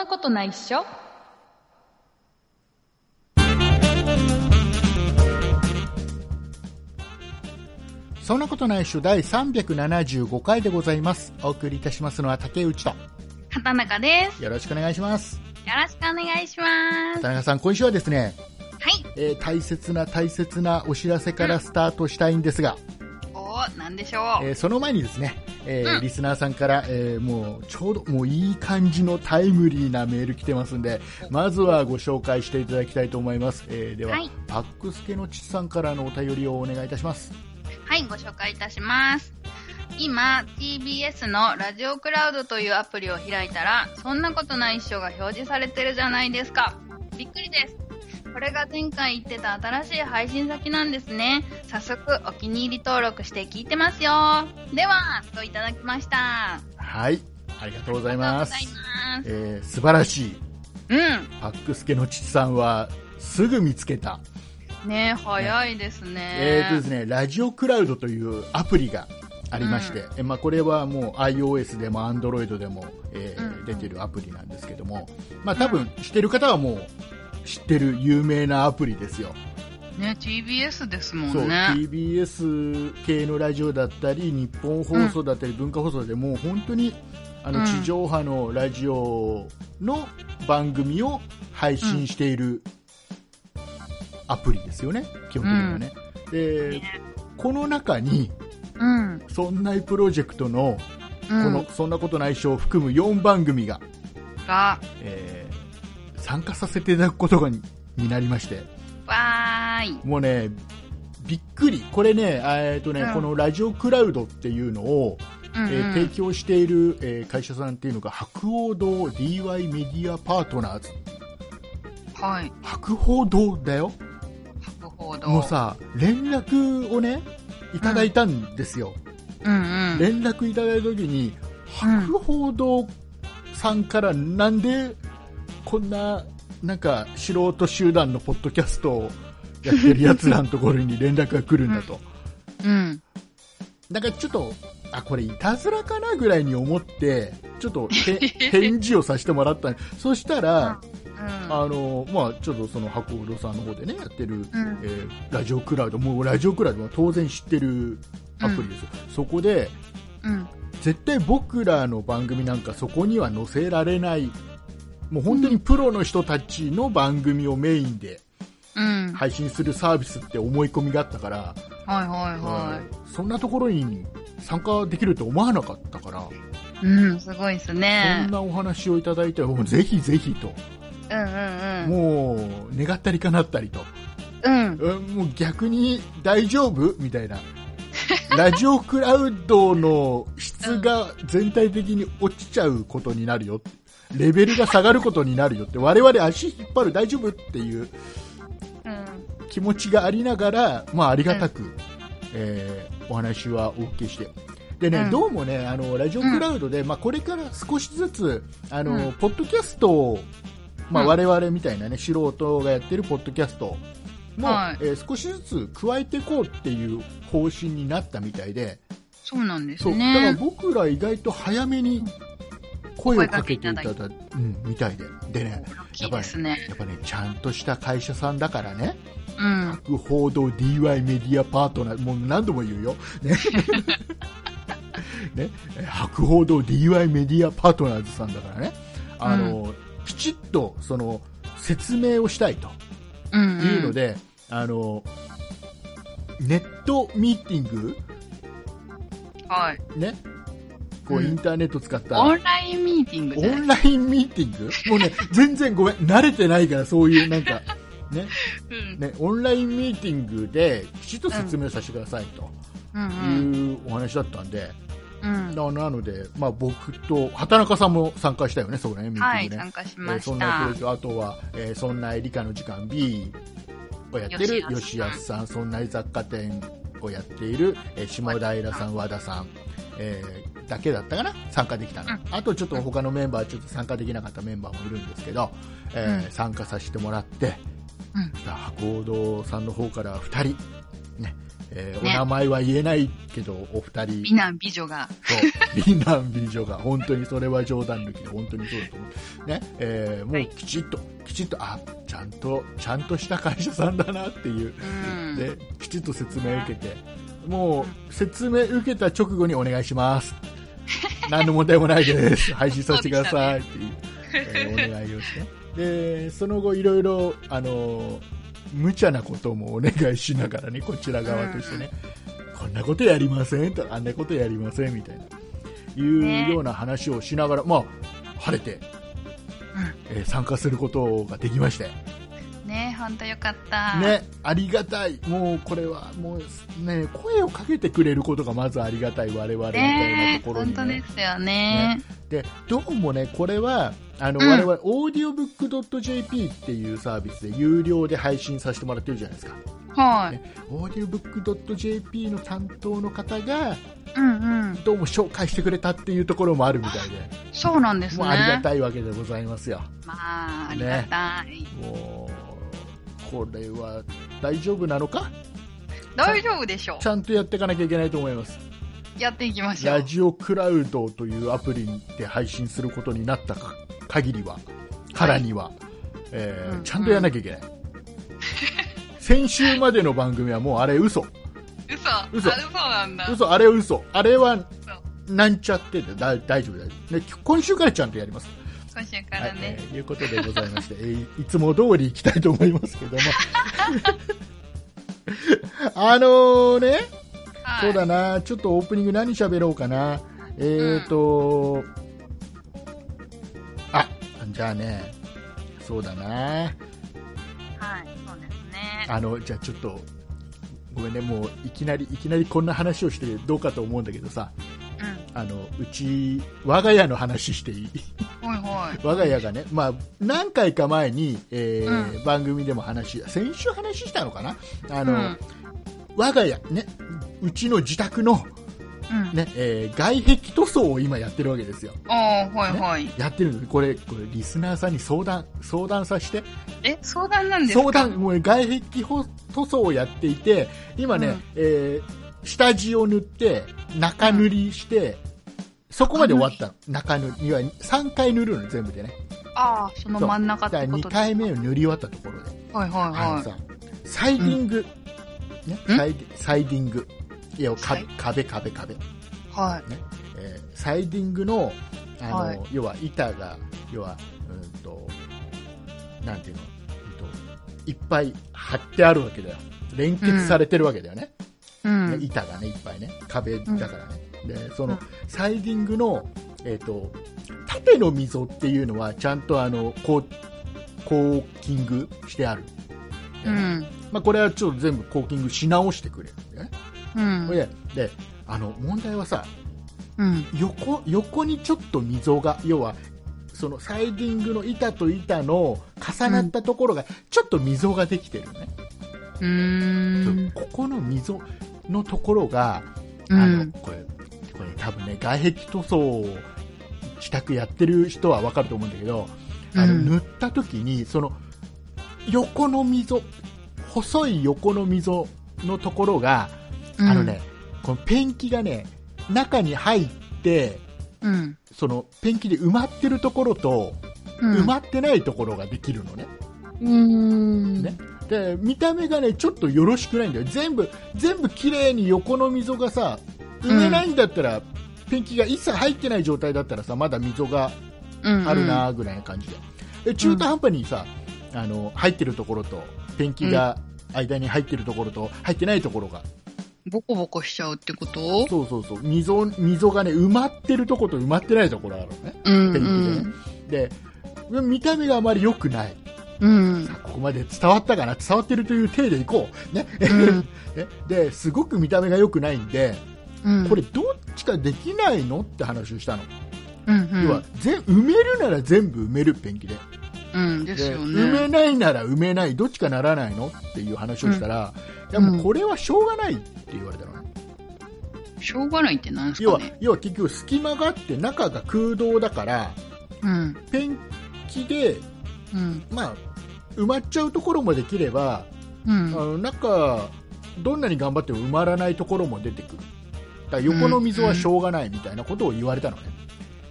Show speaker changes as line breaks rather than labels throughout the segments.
なことないっしょ
そんなことないっしょ第375回でございます。お送りいたしますのは竹内と、
畑中です。
よろしくお願いします。
よろしくお願いします。
田中さん、今週はですね、
はい。
えー大切な大切なお知らせからスタートしたいんですが、
おー、なんでしょう？
えーその前にですね、えー
うん
リスナーさんから、えーもうちょうどもういい感じのタイムリーなメール来てますんで、まずはご紹介していただきたいと思います。えーでは、
はい
パックスケのちさんからのお便りをお願いいたします。
はい、ご紹介いたします。今、TBS のラジオクラウドというアプリを開いたら、そんなことないっしょが表示されてるじゃないですか。びっくりです。これが前回言ってた新しい配信先なんですね。早速お気に入り登録して聞いてますよ。では、といただきました。
はい、ありがとうございます。
ます。
えー素晴らしい。
うん。
パックスケのちさんはすぐ見つけた。
ね早いですね。
えーとですね、ラジオクラウドというアプリがありまして、えまあ、これはもう iOS でも Android でも、えー
うん
出てるアプリなんですけども、まあ、多分知ってる方はもう知ってる有名なアプリですよ。
ね、TBS ですも
そう、
んね。
TBS 系のラジオだったり、日本放送だったり、文化放送でもう本当にあの
うん
地上波のラジオの番組を配信しているアプリですよね、基本的にはね。で、
ね
この中に、
うん。
そんないプロジェクトの、
うん。
この、そんなことないっしょを含む4番組が、
が、
えー参加させていただくことがにになりまして、
わーい。
もうね、びっくり。これね、えっとね、
うん
このラジオクラウドっていうのを、
うん、うん
えー提供している、えー会社さんっていうのが、博報堂 DY メディアパートナーズ。
はい。
博報堂だよ。
博報堂。
もうさ、連絡をね、いただいたんですよ。
うんうん。
連絡いただいた時に、
うん
博報堂さんからなんでこんななんか素人集団のポッドキャストをやってるやつらのところに連絡が来るんだと、
うん。
なんかちょっとあこれいたずらかなぐらいに思ってちょっとへ返事をさせてもらったそしたら、
うん。
あのまあ、ちょっとその博報堂さんの方でねやってる、
うん。
えーラジオクラウドもうラジオクラウドは当然知ってるアプリですよ、そこで
うん。
絶対僕らの番組なんかそこには載せられないもう本当にプロの人たちの番組をメインで
うん。
配信するサービスって思い込みがあったから、
はいはいは
うんそんなところに参加できると思わなかったから、
い。うん、すごいっす
そ
ね
ん。なお話をいただいてぜひぜひと、
うんうんうん。
もう願ったりかなったりと、
うん。
うんもう逆に大丈夫みたいな。ラジオクラウドの質が全体的に落ちちゃうことになるよ。レベルが下がることになるよって、我々足引っ張る大丈夫っていう
うん。
気持ちがありながら、まあありがたく、えーお話はお受けして。でね、
うん。
どうもね、あの、ラジオクラウドで、まあこれから少しずつ、あの、
うん。
ポッドキャストを、まあ
うん。
我々みたいなね、素人がやってるポッドキャストも、
はい。
えー少しずつ加えていこうっていう方針になったみたいで、
そうなんです
そう、だから
ね。
僕ら意外と早めに声をかけていただいうん、みたいで。でね、
大きいですね。
やっぱね、ちゃんとした会社さんだからね、
うん。
博報堂 DY メディアパートナー、もう何度も言うよ。ね。ね、え博報堂 DY メディアパートナーズさんだからね、あの、きちっと、その、説明をしたいと
うん。
いうので、あの、ネットミーティング？
はい。
ね、こう、
うん。
インターネット使った、
オンラインミーティング
オンラインミーティング？もうね、全然ごめん、慣れてないから、そういうなんか、ね、
うん。
ね、オンラインミーティングできちっと説明させてくださいと。いうお話だったんで、
うん。
ななので、まあ、僕と畑中さんも参加したよね、そこね、ミーテ
はい、
ィングね。
参加し
え
まし
ーそんなプロ
た
ジェ。クトあとは、えーそんな理科の時間 B をやってる
吉
吉
安
安さん、そんな雑貨店をやっている、えー下平さん、和田さん、えーだけだったかな、参加できたの、
うん。
あとちょっと他のメンバー、ちょっと参加できなかったメンバーもいるんですけど、えー
うん。
参加させてもらって、
うん。
博報堂さんの方から2人、ねえー
ね。
お名前は言えないけど、お二人。
美男美女が。
そう。美男美女が、本当にそれは冗談抜きで、本当にそうだと思う。ね、えーもうきちっと、きちっと、あ、ちゃんと、ちゃんとした会社さんだなっていう、
うん。
で、きちっと説明を受けて、もう、説明受けた直後にお願いします。何の問題もないです。配信させてくださいっていう、えーお願いをして。で、その後いろいろ、あのー無茶なこともお願いしながらね、こちら側としてね、こんなことやりませんとか、あんなことやりませんみたいな、いうような話をしながら、まあ、晴れて、えー参加することができまして、
ねほんとよかった。
ね、ありがたい。もうこれは、もうね、声をかけてくれることがまずありがたい我々みたいな
ね
ところに、
本当
ね。
ですよね。
で、どうもね、これは、あの、
うん
我々、オーディオブックドット JP っていうサービスで有料で配信させてもらってるじゃないですか。
はい。
オーディオブックドット JP の担当の方が、
うんうん。
どうも紹介してくれたっていうところもあるみたいで、
そうなんですね。
ありがたいわけでございますよ。
まあ、ありがたい。
もう、これは大丈夫なのか？
大丈夫でしょ
ちゃんとやっていかなきゃいけないと思います。
う。やっていきましょう。
ラジオクラウドというアプリで配信することになったか限りは、からには、えー
うん
ちゃんとやらなきゃいけない。先週までの番組はもうあれ嘘。
嘘。
嘘
あ嘘なんだ。
嘘、あれ嘘。あれは、なんちゃって大丈夫だよ、ね。今週からちゃんとやります。
今週か
はい、
らね。
えーいうことでございまして、えーいつも通り行きたいと思いますけども。あのーね、
はい。
そうだな、ちょっとオープニング何喋ろうかな。えーと、あ、じゃあね、そうだな、
はい。そうですね。
あの、じゃあちょっと、ごめんね、もういきなり、いきなりこんな話をしてどうかと思うんだけどさ、
うん。
あの、うち、我が家の話していい？我が家がね、まあ、何回か前に、えー
う
番組でも話、先週話したのかな？あの、
うん
我が家、ね、うちの自宅の、
うん。
ね、えー外壁塗装を今やってるわけですよ。
おー、ほいほい。
やってるのこれ、これ、リスナーさんに相談、相談させて。
え、相談なんですか？
相談、もう外壁塗装をやっていて、今ね、
うん
えー下地を塗って、中塗りして、そこまで終わったの。中塗り。いわゆる3回塗るの、全部でね。
ああ、その真ん中っ
だから2
てことです
回目を塗り終わったところで。
はいはいはい。
あのさ、サイディング、サイディサイディング。いや、壁、壁、壁、壁。
はい。
えーサイディングの、あの、
はい
要は板が、要は、うんと、なんていうの、うんと、いっぱい貼ってあるわけだよ。連結されてるわけだよね。
うん。
ね板がね、いっぱいね。壁だからね。で、その、
うん
サイディングの、えっ、と、縦の溝っていうのは、ちゃんとあの、こう、コーキングしてある。
うん。
まあ、これはちょっと全部コーキングし直してくれるんだよね。
うん。
で、で、あの、問題はさ、
うん。
横横にちょっと溝が要はそのサイディングの板と板の重なったところがちょっと溝ができてるね、
うーん。
ここの溝のところが、
う
あの
ん。
これこれ多分ね外壁塗装を自宅やってる人は分かると思うんだけど、あの
うん
塗った時にその横の溝細い横の溝のところが、あのねこのペンキがね中に入って
うん。
そのペンキで埋まってるところと、
うん。
埋まってないところができるのね。
うーん。
ねで、見た目がね、ちょっとよろしくないんだよ。全部、全部綺麗に横の溝がさ、埋めないんだったら、ペンキが一切入ってない状態だったらさ、まだ溝が
うん。
あるなぐらいな感じで。で中途半端にさ、あの、入ってるところと、ペンキが間に入ってるところと、入ってないところが、
ボコボコしちゃうってこと？
そうそうそう、溝、溝がね、埋まってるところと埋まってないところあるのね。
うん。
ペンキでね。で、見た目があまり良くない。
うん。
さあここまで伝わったかな？伝わってるという体でいこう。ね。
うん。
ねで、すごく見た目が良くないんで、
うん。
これどっちかできないのって話をしたの。
うん。うん。
要は、ぜ埋めるなら全部埋めるペンキで。
うん。です
で
よ
埋め
ね。
ないなら埋めない。どっちかならないのっていう話をしたら、いやもうこれはしょうがないって言われたのね。
しょうがないってなんです
要は
かね。、
要は結局隙間があって中が空洞だから、
うん。
ペンキで、
うん。
まあ、埋まっちゃうところもできれば、
うん。
あの中どんなに頑張っても埋まらないところも出てくるだから横の溝はしょうがないみたいなことを言われたのね、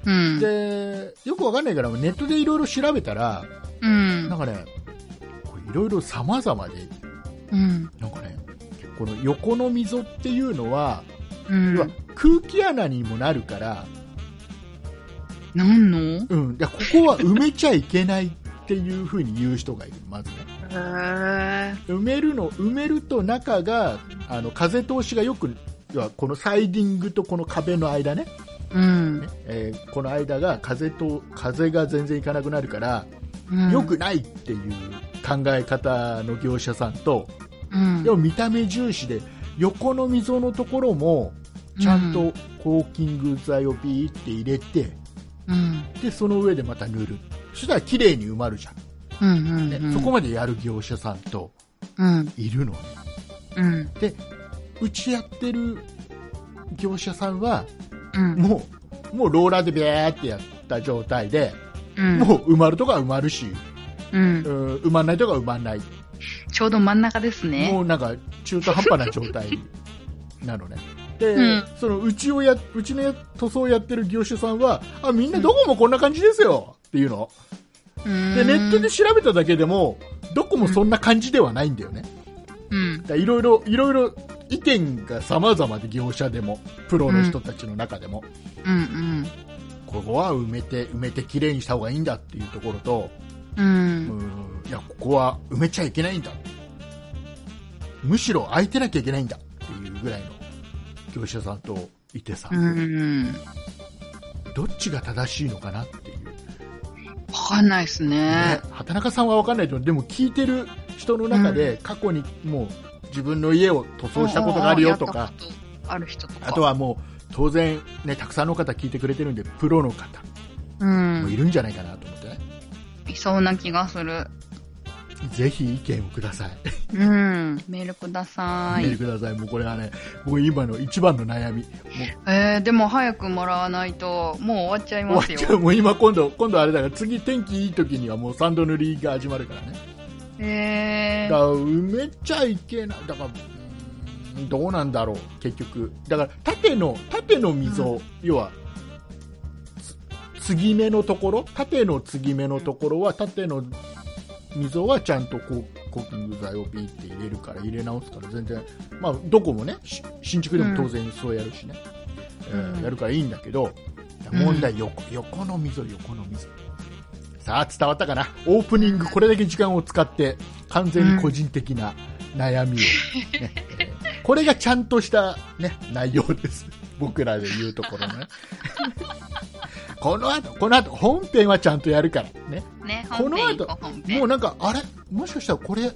うん。
でよくわかんないからネットでいろいろ調べたら
うん
なん。かねいろいろ様々で
うん。
なんかねこの横の溝っていうのは、
うん
要は空気穴にもなるから、
なんの？へ
うん、いやここは埋めちゃいけないっていうふうに言う人がいるまずね
ー。
埋めるの埋めると中があの風通しがよく要はこのサイディングとこの壁の間ね
うん
ね。えーこの間が風と風が全然いかなくなるから、
うん
良くないっていう考え方の業者さんと
うん
でも見た目重視で横の溝のところもちゃんとコーキング剤をビーって入れて
うん。
でその上でまた塗るそしたら綺麗に埋まるじゃん、
うん。うん。
ね
うん。
そこまでやる業者さんと
うん。
いるのね
うん。
うちやってる業者さんは
うん。
もうもうローラーでビャーってやった状態で、
うん。
もう埋まるとこは埋まるし、
うん。
うん埋まんないとこは埋まんない
ちょうど真ん中ですね。
もうなんか中途半端な状態なのね。で、
うん
そのうちをや、うちのや塗装をやってる業者さんは、あ、みんなどこもこんな感じですよっていうの。で、ネットで調べただけでも、どこもそんな感じではないんだよね。
うん。
いろいろ、いろいろ意見が様々で業者でも、プロの人たちの中でも、
うん。
ここは埋めて、埋めて綺麗にした方がいいんだっていうところと、
うん。
う
うん。
ん、いや、ここは埋めちゃいけないんだ。むしろ空いてなきゃいけないんだっていうぐらいの業者さんといてさ、
うん。
どっちが正しいのかなっていう。
わかんないですね
ね。、畑中さんは分かんないと思うでも聞いてる人の中で過去にもう自分の家を塗装したことがあるよとか、
ある人とか。
あとはもう当然ね、たくさんの方聞いてくれてるんで、プロの方
うん。
もいるんじゃないかなと思ってね。
いそうな気がする。
ぜひ意見をください。
うん。メールください。
メールください。もうこれはね、もう今の一番の悩み。
えー、でも早くもらわないと、もう終わっちゃいますよ。
っちゃう。もう今今度、今度あれだから、次天気いい時にはもう3度塗りが始まるからね。
えー。
だから埋めちゃいけない。だから、どうなんだろう、結局。だから、縦の、縦の溝、要は、つ継ぎ目のところ、縦の継ぎ目のところは、縦の溝はちゃんとこう、コーキング剤をビーって入れるから、入れ直すから、全然、まあ、どこもね、し新築でも当然そうやるしね、えー
うん。
やるからいいんだけど、
うん。
問題、横、横の溝、横の溝。さあ、伝わったかな？オープニング、これだけ時間を使って、完全に個人的な悩みを、ね。え ーこれがちゃんとした、ね、内容です。僕らで言うところのね。この後、この後、本編はちゃんとやるから、ね。
ね、
この後。もうなんか、あれ？もしかしたらこれ、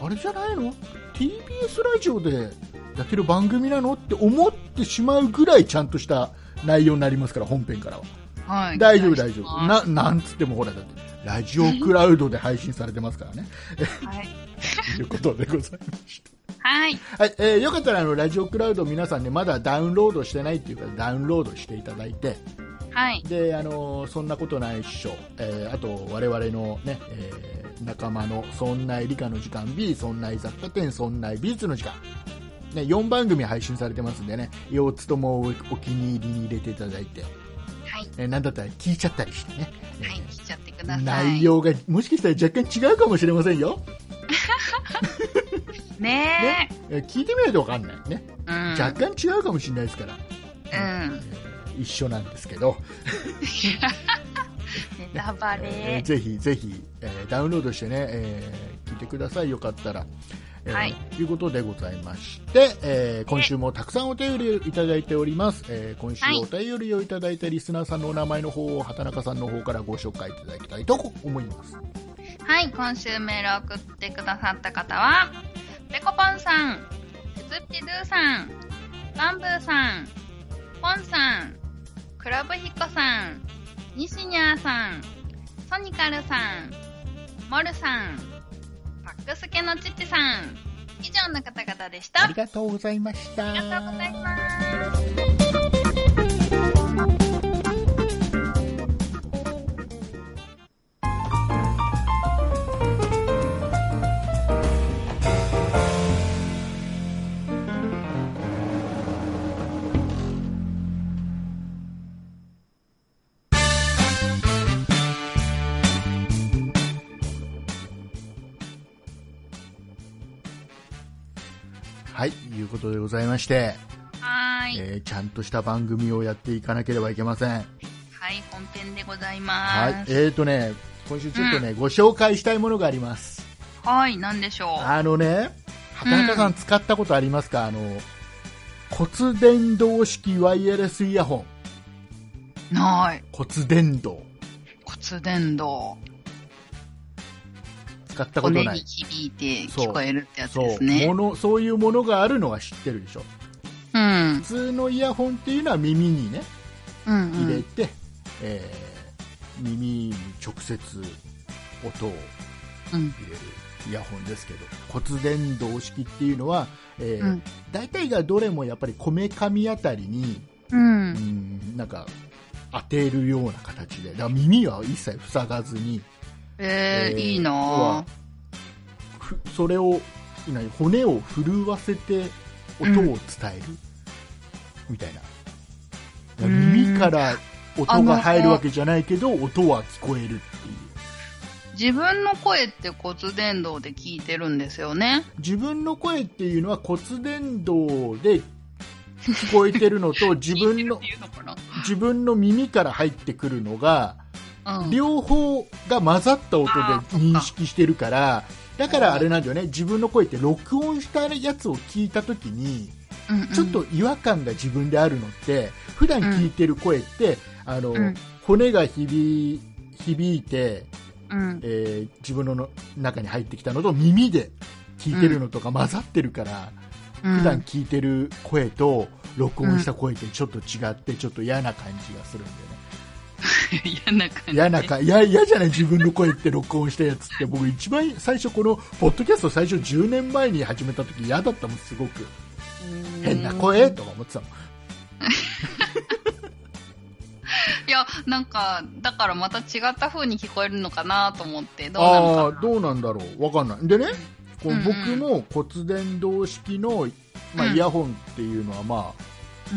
あれじゃないの ?TBS ラジオでやってる番組なの？って思ってしまうぐらいちゃんとした内容になりますから、本編からは。
はい。
大丈夫、
期
大丈夫。な、なんつってもほら、だって、ラジオクラウドで配信されてますからね。
すはい。
と いうことでございました。
はい。
はい、えーよかったらあのラジオクラウド皆さんねまだダウンロードしてないっていうかダウンロードしていただいて
はい。
であのーそんなことないっしょ、えーあと我々のね、えー仲間のそんな理科の時間 B そんな雑貨店そんな美術の時間ね、4番組配信されてますんでね4つともおお気に入りに入れていただいて、
はい。
えーなんだったら聞いちゃったりしてね、えー
はい。来ちゃってください。
内容がもしかしたら若干違うかもしれませんよ、
ね
えー聞いてみないと分かんないね
え。うん。
若干違うかもしれないですから、
うん。
えー一緒なんですけど、
ネタバレ。
えーぜひぜひ、えーダウンロードしてね、えー聞いてください。よかったら。えー
はい。
ということでございまして、えー今週もたくさんお便りをいただいております、えー今週
はい。
お便りをいただいたリスナーさんのお名前の方を畑中さんの方からご紹介いただきたいと思います。
はい、今週メールを送ってくださった方は、ぺこぽんさん、つつっぴドゥさん、バンブーさん、ポンさん、クラブヒコさん、ニシニャーさん、ソニカルさん、モルさん、パックスケのチッチさん、以上の方々でした。あ
ありがとうございました
りがとうございます。
いうことでございまして、
はーい。
えーちゃんとした番組をやっていかなければいけません。
はい、本編でござい
はい。
ます。
えーとね、今週ちょっとね、ご紹介したいものがあります。
はい、なんでしょう。
あのね、畑中さん使ったことありますか、あの、骨伝導式ワイヤレスイヤホン。
ない。
骨伝導。
骨伝導。
使ったことない。
響いて聞こえるってやつです
そう、
ね
も。の、そういうものがあるのは知ってるでしょ。
うん。
普通のイヤホンっていうのは耳にね、
うん、
入れて、えー耳に直接音を
うん。
入れるイヤホンですけど骨伝導式っていうのは、えー
うん
大体がどれもやっぱりこめかみあたりに、
う。
うんん、なんか当てるような形でだから耳は一切塞がずに
えー、
えー
いいな。
それを何骨を震わせて音を伝える、みたいな。耳から音が入るわけじゃないけど音は聞こえるっていう。
自分の声って骨伝導で聞いてるんですよね。
自分の声っていうのは骨伝導で聞こえてるのと 自分の自分の耳から入ってくるのが
うん。
両方が混ざった音で認識してるからだからあれなんだよね。自分の声って録音したやつを聞いた時に
うんうん。
ちょっと違和感が自分であるのって普段聞いてる声ってあの
うん。
骨が響響いて
うん。
えー自分の中に入ってきたのと耳で聞いてるのとか混ざってるから、
うん。
普段聞いてる声と録音した声ってちょっと違ってちょっと嫌な感じがするんだよね
嫌な感じ。
嫌なか嫌嫌じゃない自分の声って録音したやつって。僕一番最初このポッドキャスト最初10年前に始めた時嫌だったもんすごく。変な声とか思ってたもん。
いや、なんか、だからまた違った風に聞こえるのかなと思って、どうなのか
どうなんだろう。わかんない。でねこう
うんうん。
僕も骨伝導式の、まあ、
うん。
イヤホンっていうのはま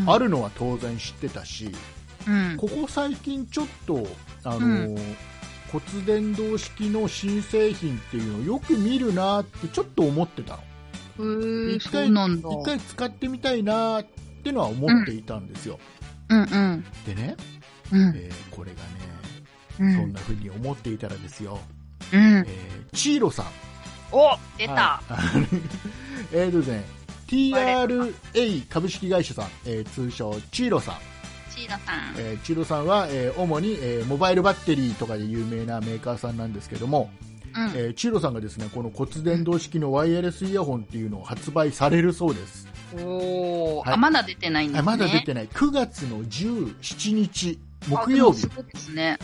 あ、あるのは当然知ってたし、
うん。
ここ最近ちょっと、あの
うん
骨伝導式の新製品っていうのをよく見るなってちょっと思ってたの。一回。一回使ってみたいなってのは思っていたんですよ。
うんうん。
でね、
うん。
えーこれがね、
うん
そんな風に思っていたらですよ、
うん。
えーチーロさん。
お出た、
はい えーとですね、TRA 株式会社さん、えー通称チーロさん。
チーラさん。
えーチーロさんは、えー主に、えーモバイルバッテリーとかで有名なメーカーさんなんですけども、
うん。
えーチーロさんがですねこの骨伝導式のワイヤレスイヤホンっていうのを発売されるそうです、
おー、
はい
あ、まだ出てないんですね。
あまだ出てない9月の17日木曜日
あでもすごいですね。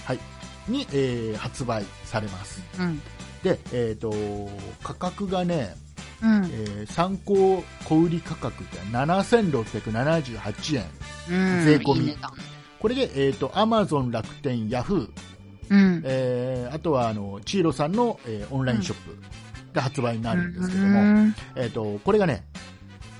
に、えー発売されます
うん。
で、えー、と価格がね、
うん。
えー参考小売価格って7678円。
うん。
税込み。これで、えー、と Amazon 楽天ヤフー
うん。
えーあとはあのチーロさんの、えーオンラインショップで発売になるんですけども、
うん
えー、とこれがね、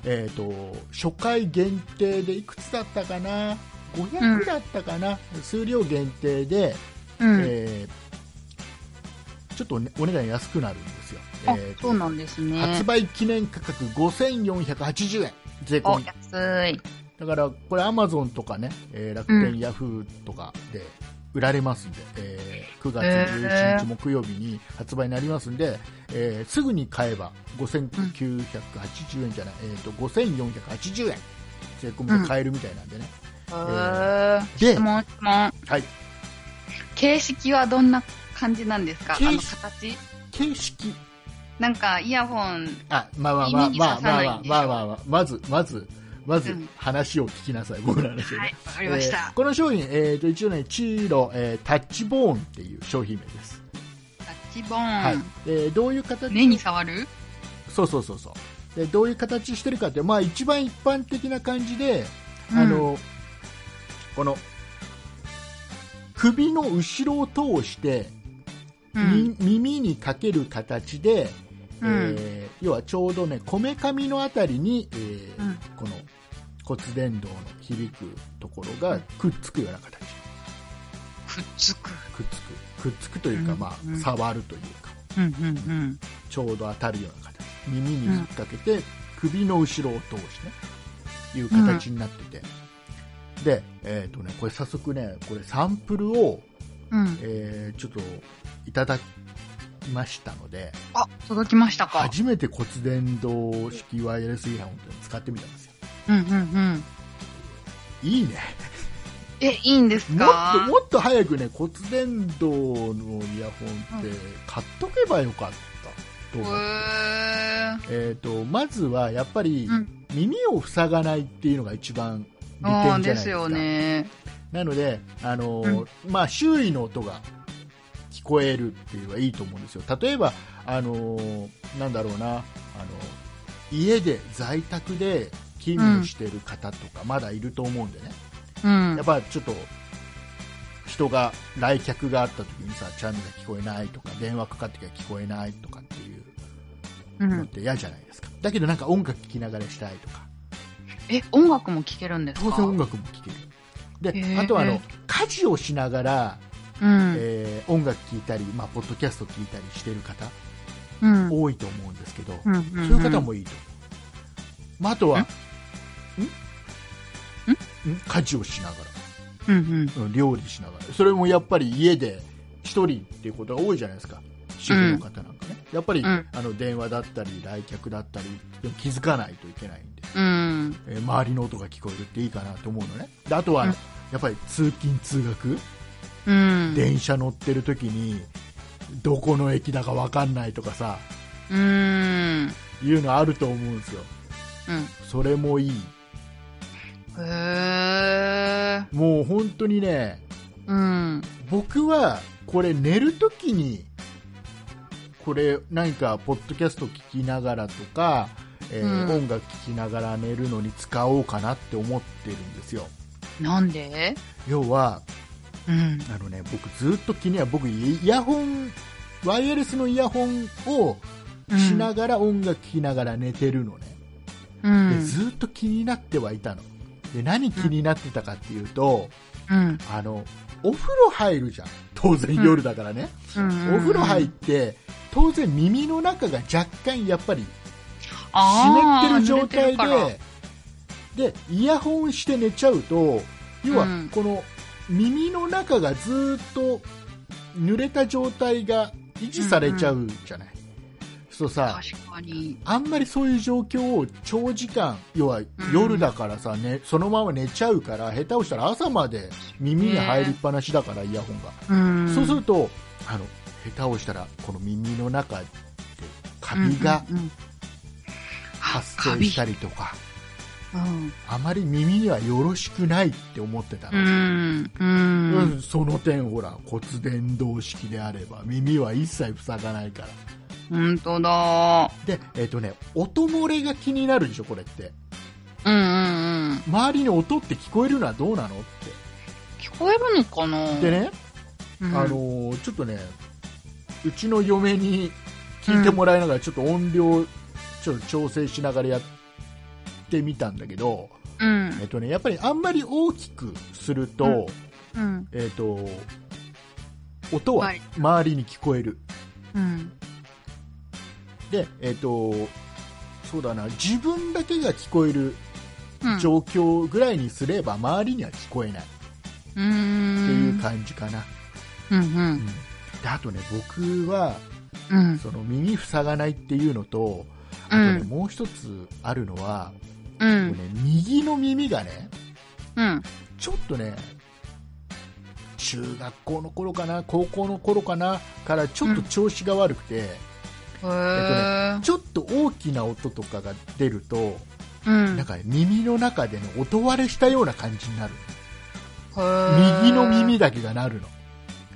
えー、と初回限定でいくつだったかな？500だったかな、数量限定で、
うん。
えーちょっと、ね、お値段安くなるんですえー、と
そうなんですね。
発売記念価格5480円。税込
お、
み
安い。
だからこれアマゾンとかね、えー楽天、ヤフーとかで売られますんで、えー9月11日木曜日に発売になりますんで、えーすぐに買えば5980円じゃない、えー、と5480円。税込みで買えるみたいなんでね、
へー。
で
質問、質問。
はい、
形式はどんな感じなんですか？あの
形式
形。
形式
なんか、イヤホン、
あまあまあまあまあまあまあまあまあまずまずまず
うん。
話を聞きなさい、僕の話をね、
はい、
え
た。
ー。この商品、えー、と一応ねチーロ、えータッチボーンっていう商品名です、
タッチボーン。
はい。えーどういう形？
目に触る？
そうそうそうそう。でどういう形してるかって、まあ、一番一般的な感じで、あのこの首の後ろを通して、
うん、
み耳にかける形で、
うん。
えー要はちょうどねこめかみのあたりに、えー
うん。
この骨伝導の響くところがくっつくような形。
くっつく。
くっつく。くっつくというか、
うん。
まあ
うん。
触るというか。
うん、うん、うん。
ちょうど当たるような形。耳に引っ掛けて、首の後ろを通してね、いう形になってて、で、えっ、とね、これ早速ね、これサンプルを、
うん。
えーちょっといただきましたので、
あ、届きましたか。
初めて骨伝導式ワイヤレスイヤホンって使ってみたんですよ。
うんうんうん。
いいね。
え、いいんです
もっと、
か
もっと早くね、骨伝導のイヤホンって買っとけばよかったと
へ
思う。
ー。
えっ、と、まずはやっぱり
うん。
耳を塞がないっていうのが一番利点じゃないですか。
ですよね。
なので、あのーまあ、周囲の音が聞こえるっていうのはいいと思うんですよ。例えば、あのーなんだろうな、あの家で在宅で勤務してる方とかまだいると思うんでね、
うん。
やっ。ぱちょっと人が来客があった時にさチャンネルが聞こえないとか電話かかってきたら聞こえないとかっていう
うん。
のって嫌じゃないですか、だけどなんか音楽聴きながらしたいとか。
え、音楽も聴けるんですか？
当然音楽も聴ける。で、あとはあの家事をしながら、
うん。
えー音楽聴いたり、まあ、ポッドキャスト聴いたりしてる方
うん。
多いと思うんですけど、
うんうん
そういう方もいいと思う、まあ、あとはん？ん？家事をしなが
うんうん。
ら、うん料理しながら。それもやっぱり家で一人っていうことが多いじゃないですか。主婦の方なんかね、やっぱり、
うん。
あの電話だったり来客だったりでも気づかないといけないんで、
うん。
えー周りの音が聞こえるっていいかなと思うのね。であとはやっぱり通勤通学、
うん。
電車乗ってる時にどこの駅だか分かんないとかさ
うん。
いうのあると思うんですよ
うん。
それもいい
へー。
もう本当にね
うん。
僕はこれ寝るときにこれ何かポッドキャスト聞きながらとか、えー
うん
音楽聴きながら寝るのに使おうかなって思ってるんですよ
なんで？
要は
うん。
あのね僕ずっと気には僕イヤホンワイヤレスのイヤホンをしながら音楽聴きながら寝てるのね、
うん。
でずっと気になってはいたの。で何気になってたかっていうと、
うん。
あのお風呂入るじゃん。当然夜だからね、
うん。
お風呂入って当然耳の中が若干やっぱり湿ってる状態ででイヤホンして寝ちゃうと要は
うん。
この耳の中がずっと濡れた状態が維持されちゃうじゃない、そうさ
確かに。
あんまりそういう状況を長時間要は夜だからさ、ね、そのまま寝ちゃうから下手をしたら朝まで耳に入りっぱなしだから、イヤホンが
うん。
そうするとあの下手をしたらこの耳の中でカビが
うんうんうん
発生したりとか、
うん。
あまり耳にはよろしくないって思ってた
う
の、
ん。う。
その点ほら骨伝導式であれば耳は一切塞がないから
本当だ。
でえっ、とね音漏れが気になるでしょこれって
うんうんうん。
周りに音って聞こえるのはどうなのっ
聞こえるのかな？
てでね、
うん、
あのーちょっとねうちの嫁に聞いてもらいながらちょっと音量ちょっと調整しながらやってみたんだけど、
うん
えっとね、やっぱりあんまり大きくすると,、
うん。
えっと音は
はい
周りに聞こえる
うん。
で、えっとそうだな自分だけが聞こえる
うん。
状況ぐらいにすれば周りには聞こえないっ。ていう感じかな、
うんう
うん
ん。
であとね僕は
うん。
その耳塞がないっていうのとあとね、
うん
もう一つあるのは、
うん。
ね、右の耳がね
うん。
ちょっとね中学校の頃かな高校の頃かなからちょっと調子が悪くて、
へー。
ちょっと大きな音とかが出ると、
うん。
なんかね耳の中でね音割れしたような感じになる右の耳だけがなるの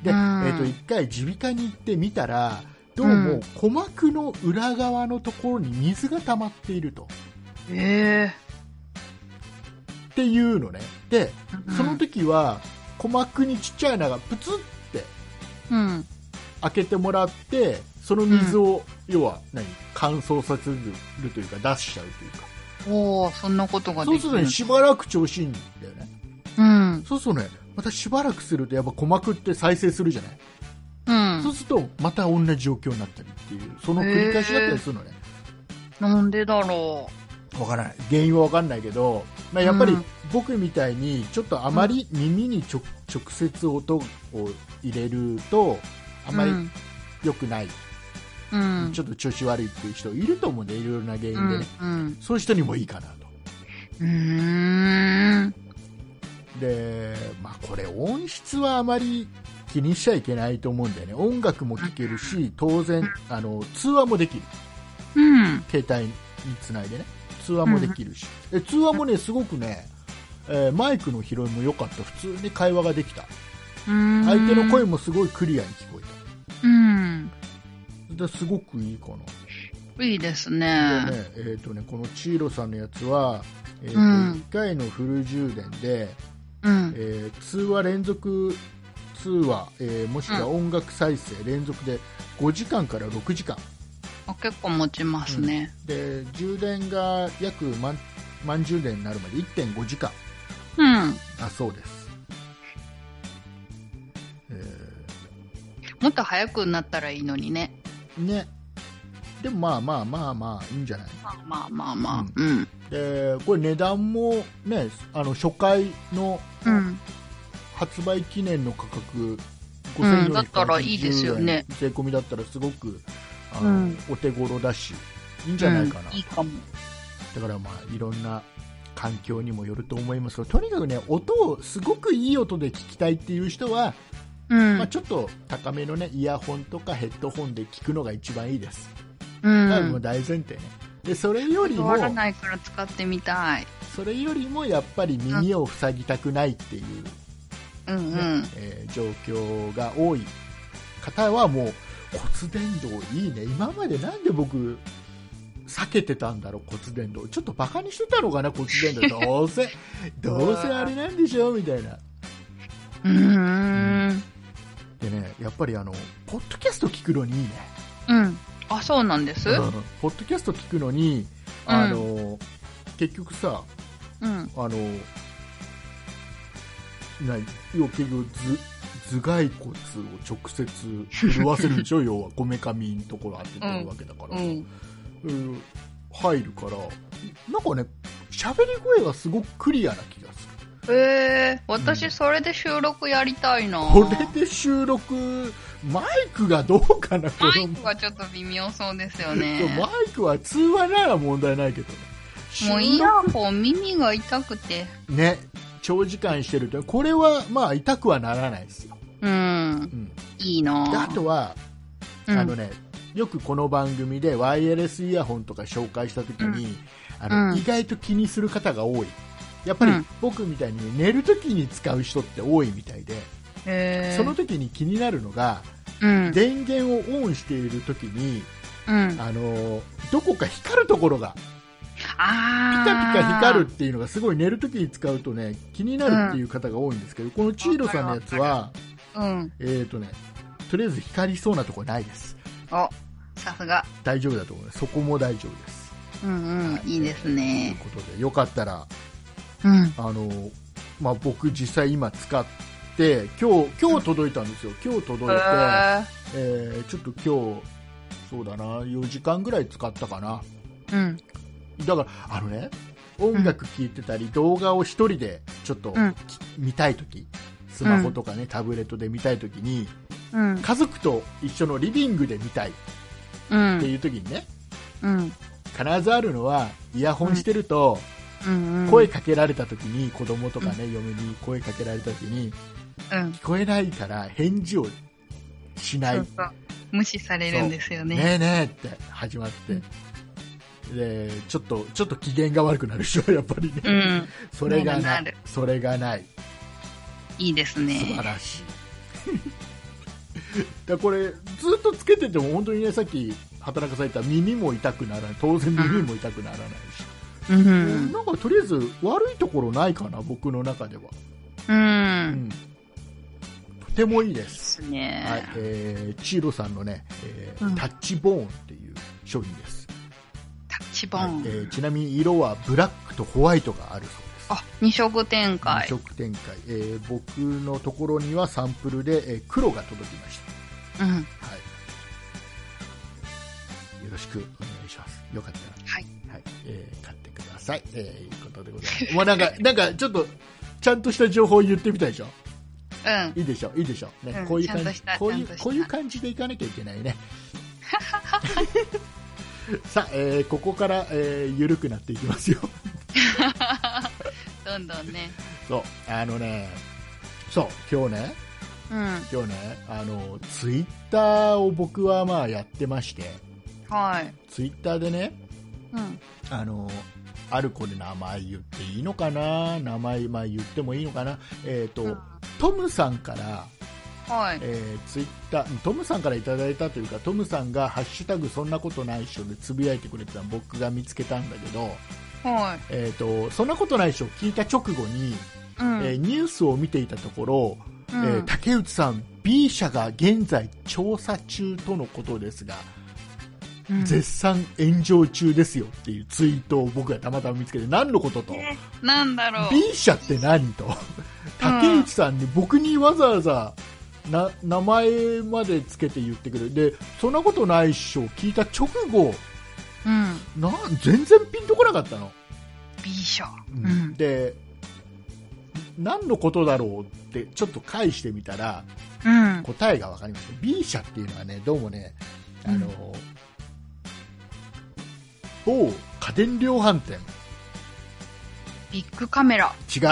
で、
うん
えっと一回耳鼻科に行ってみたらどうも
うん
鼓膜の裏側のところに水が溜まっていると
え
っていうのねで
ー。
その時は鼓膜にちっちゃい穴がプツって
うん。
開けてもらってその水を、要は何？乾燥させるというか出しちゃうというか
おー、そんなことが
そうすると
できる。
ねしばらく調子いいんだよね
うん。
そうするとねまたしばらくするとやっぱ鼓膜って再生するじゃない、
うん
そう。するとまた同じ状況になったりっていうその繰り返しだったりするのね、
なんでだろ
わからない。原因は分かんないけど、まあ、やっぱり
うん。
僕みたいにちょっとあまり耳にちょ直接音を入れるとあまり
うん。
良くない、
うん。
ちょっと調子悪いっていう人いると思うんでいろいろな原因でね、
うん。
そういう人にもいいかなと。
うん。
で、まあ、これ音質はあまり気にしちゃいけないと思うんだよね。音楽も聴けるし当然あの通話もできる。
うん。
携帯につないでね通話もできるし、え通話もねすごくね、えーマイクの拾いも良かった。普通に会話ができた。
相
相手の声もすごいクリアに聞こ
うん。
えたですごくいいかな、
いいです
で
ね。
ねえーとねこのチーロさんのやつは、えーと
うん。
1回のフル充電で、
うん。
えー通話連続通話、えーもしくは音楽再生連続で5時間から6時間
あ結構持ちますね。
で充電が約満満充電になるまで1.5時間
うん。
だそうです、え
もっと早くなったらいいのにね。
ーねでもまあまあまあまあいいんじゃない？
まあまあまあまあ。うん。
でこれ値段もねあの初回の
うん。
発売記念の価格
うんだったらいいですよね
税込みだったらすごくあの、
うん
お手頃だしいいんじゃないかな、
うんいいかも。
だからまあいろんな環境にもよると思いますがとにかくね音をすごくいい音で聞きたいっていう人は、
うん。
まあ、ちょっと高めのねイヤホンとかヘッドホンで聞くのが一番いいです、
う。
多分大前提ねでそれよりも
らないから使ってみたい。
それよりもやっぱり耳を塞ぎたくないっていう、
うんう
ね
ん。
えー状況が多い方はもう骨伝導いいね。今までなんで僕避けてたんだろう骨伝導。ちょっとバカにしてたのかな骨伝導。どうせ どうせあれなんでしょみたいな。
うーん。
でねやっぱりあのポッドキャスト聞くのにいいね、
うん。あ、そうなんです？
うん。ポッドキャスト聞くのにあの、結局さ
うん。
あのな結局頭頭蓋骨を直接震わせるでしょ？要はこめかみのところ当ててるわけだから、
うん。
うん。入るからなんかね喋り声がすごくクリアな気がする。
えー、
うん
私それで収録やりたいな。
これで収録マイクがどうかな
マイクがちょっと微妙そうですよね。
マイクは通話なら問題ないけどね。
もうイヤホン耳が痛くて。
ね長時間してるとこれはまあ痛くはならないですよ、
うん。
うん、
いいな。
であとは、
うん。
あのねよくこの番組でワイヤレスイヤホンとか紹介した時に、あの
うん。
意外と気にする方が多い。やっぱり
うん。
僕みたいに寝る時に使う人って多いみたいで、その時に気になるのが
うん。
電源をオンしている時に
うん。
あのどこか光るところが
あ
ピ
ー
カピカ光るっていうのがすごい寝る時に使うとね気になるっていう方が多いんですけど、このチーロさんのやつは
うん。
えーとねとりあえず光りそうなところないです
お、さすが。
大丈夫だと思いますそこも大丈夫です
うんうん。いいです
という
ね。
ことでよかったら
うん。
あの、まあ、僕実際今使って今日今日届いたんですよ今日届いて、
へ
えーちょっと今日そうだな4時間ぐらい使ったかな
ーうん。
だからあのね音楽聴いてたり、動画を一人でちょっと、見たいときスマホとかね、タブレットで見たいときに
うん。
家族と一緒のリビングで見たいっ
うん
て。いうときにね
うん。
必ずあるのはイヤホンしてると、
うん。
声かけられたときに子供とかね、嫁に声かけられたときに
うん。
聞こえないから返事をしない、
そうそう無視されるんですよね。
ねえねえって始まって、でちょっとちょっと機嫌が悪くなるでしょやっぱりね、
うん。
それがな
いる
それがない
いいです
素晴
ね。
らしい。だこれずっとつけてても本当にねさっき畑中さん言った耳も痛くならない。当然耳も痛くならないし、
うん。
なんかとりあえず悪いところないかな僕の中では、
う。
うん。ん、とてもいいで、
ですすね。
はい。えー、チーロさんのね、えー
うん。
タッチボーンっていう商品です、
タッチボ
はい。
ン。
えーちなみに色はブラックとホワイトがあるそう
あ、二色展開
二。色展開、えー僕のところにはサンプルで、えー黒が届きました
うん。
はい。よろしくお願いします。よかったら、
はい。
はい、えー買ってください。えー、いうことでございます。もうなんか、なんかちょっと、ちゃんとした情報を言ってみたでしょ？
うん。
いいでしょ？いいでしょ、ね
うん
こういう感じこういうこういう感じでいかなきゃいけないね さあ、えーここから、えー緩くなっていきますよ
どんどんね。
そうあのねそう今日ね
うん。
今日ねあのツイッターを僕はまあやってまして
はい。
ツイッターでね
うん。
あのある子で名前言っていいのかな？名前、まあ、言ってもいいのかな？えっ、と、トムさんから
はい。
えーツイッタートムさんからいただいたというかトムさんが「ハッシュタグそんなことないっしょ」でつぶやいてくれてたの僕が見つけたんだけど、
はい。
えー、とそんなことないっしょ。聞いた直後に、
うん。
えーニュースを見ていたところ、
うん。
えー竹内さん B 社が現在調査中とのことですが、
うん。
絶賛炎上中ですよっていうツイートを僕がたまたま見つけて何のことと、
なんだろう。
B 社って何と？竹内さんに僕にわざわざな名前までつけて言ってくる。でそんなことないっしょ。聞いた直後
うん。
な全然ピンとこなかったの、
B 賞。
うん
うん。
で何のことだろうってちょっと返してみたら
うん。
答えが分かりました B 社っていうのはねどうもねあの、某家電量販店
ビッグカメラ。
違う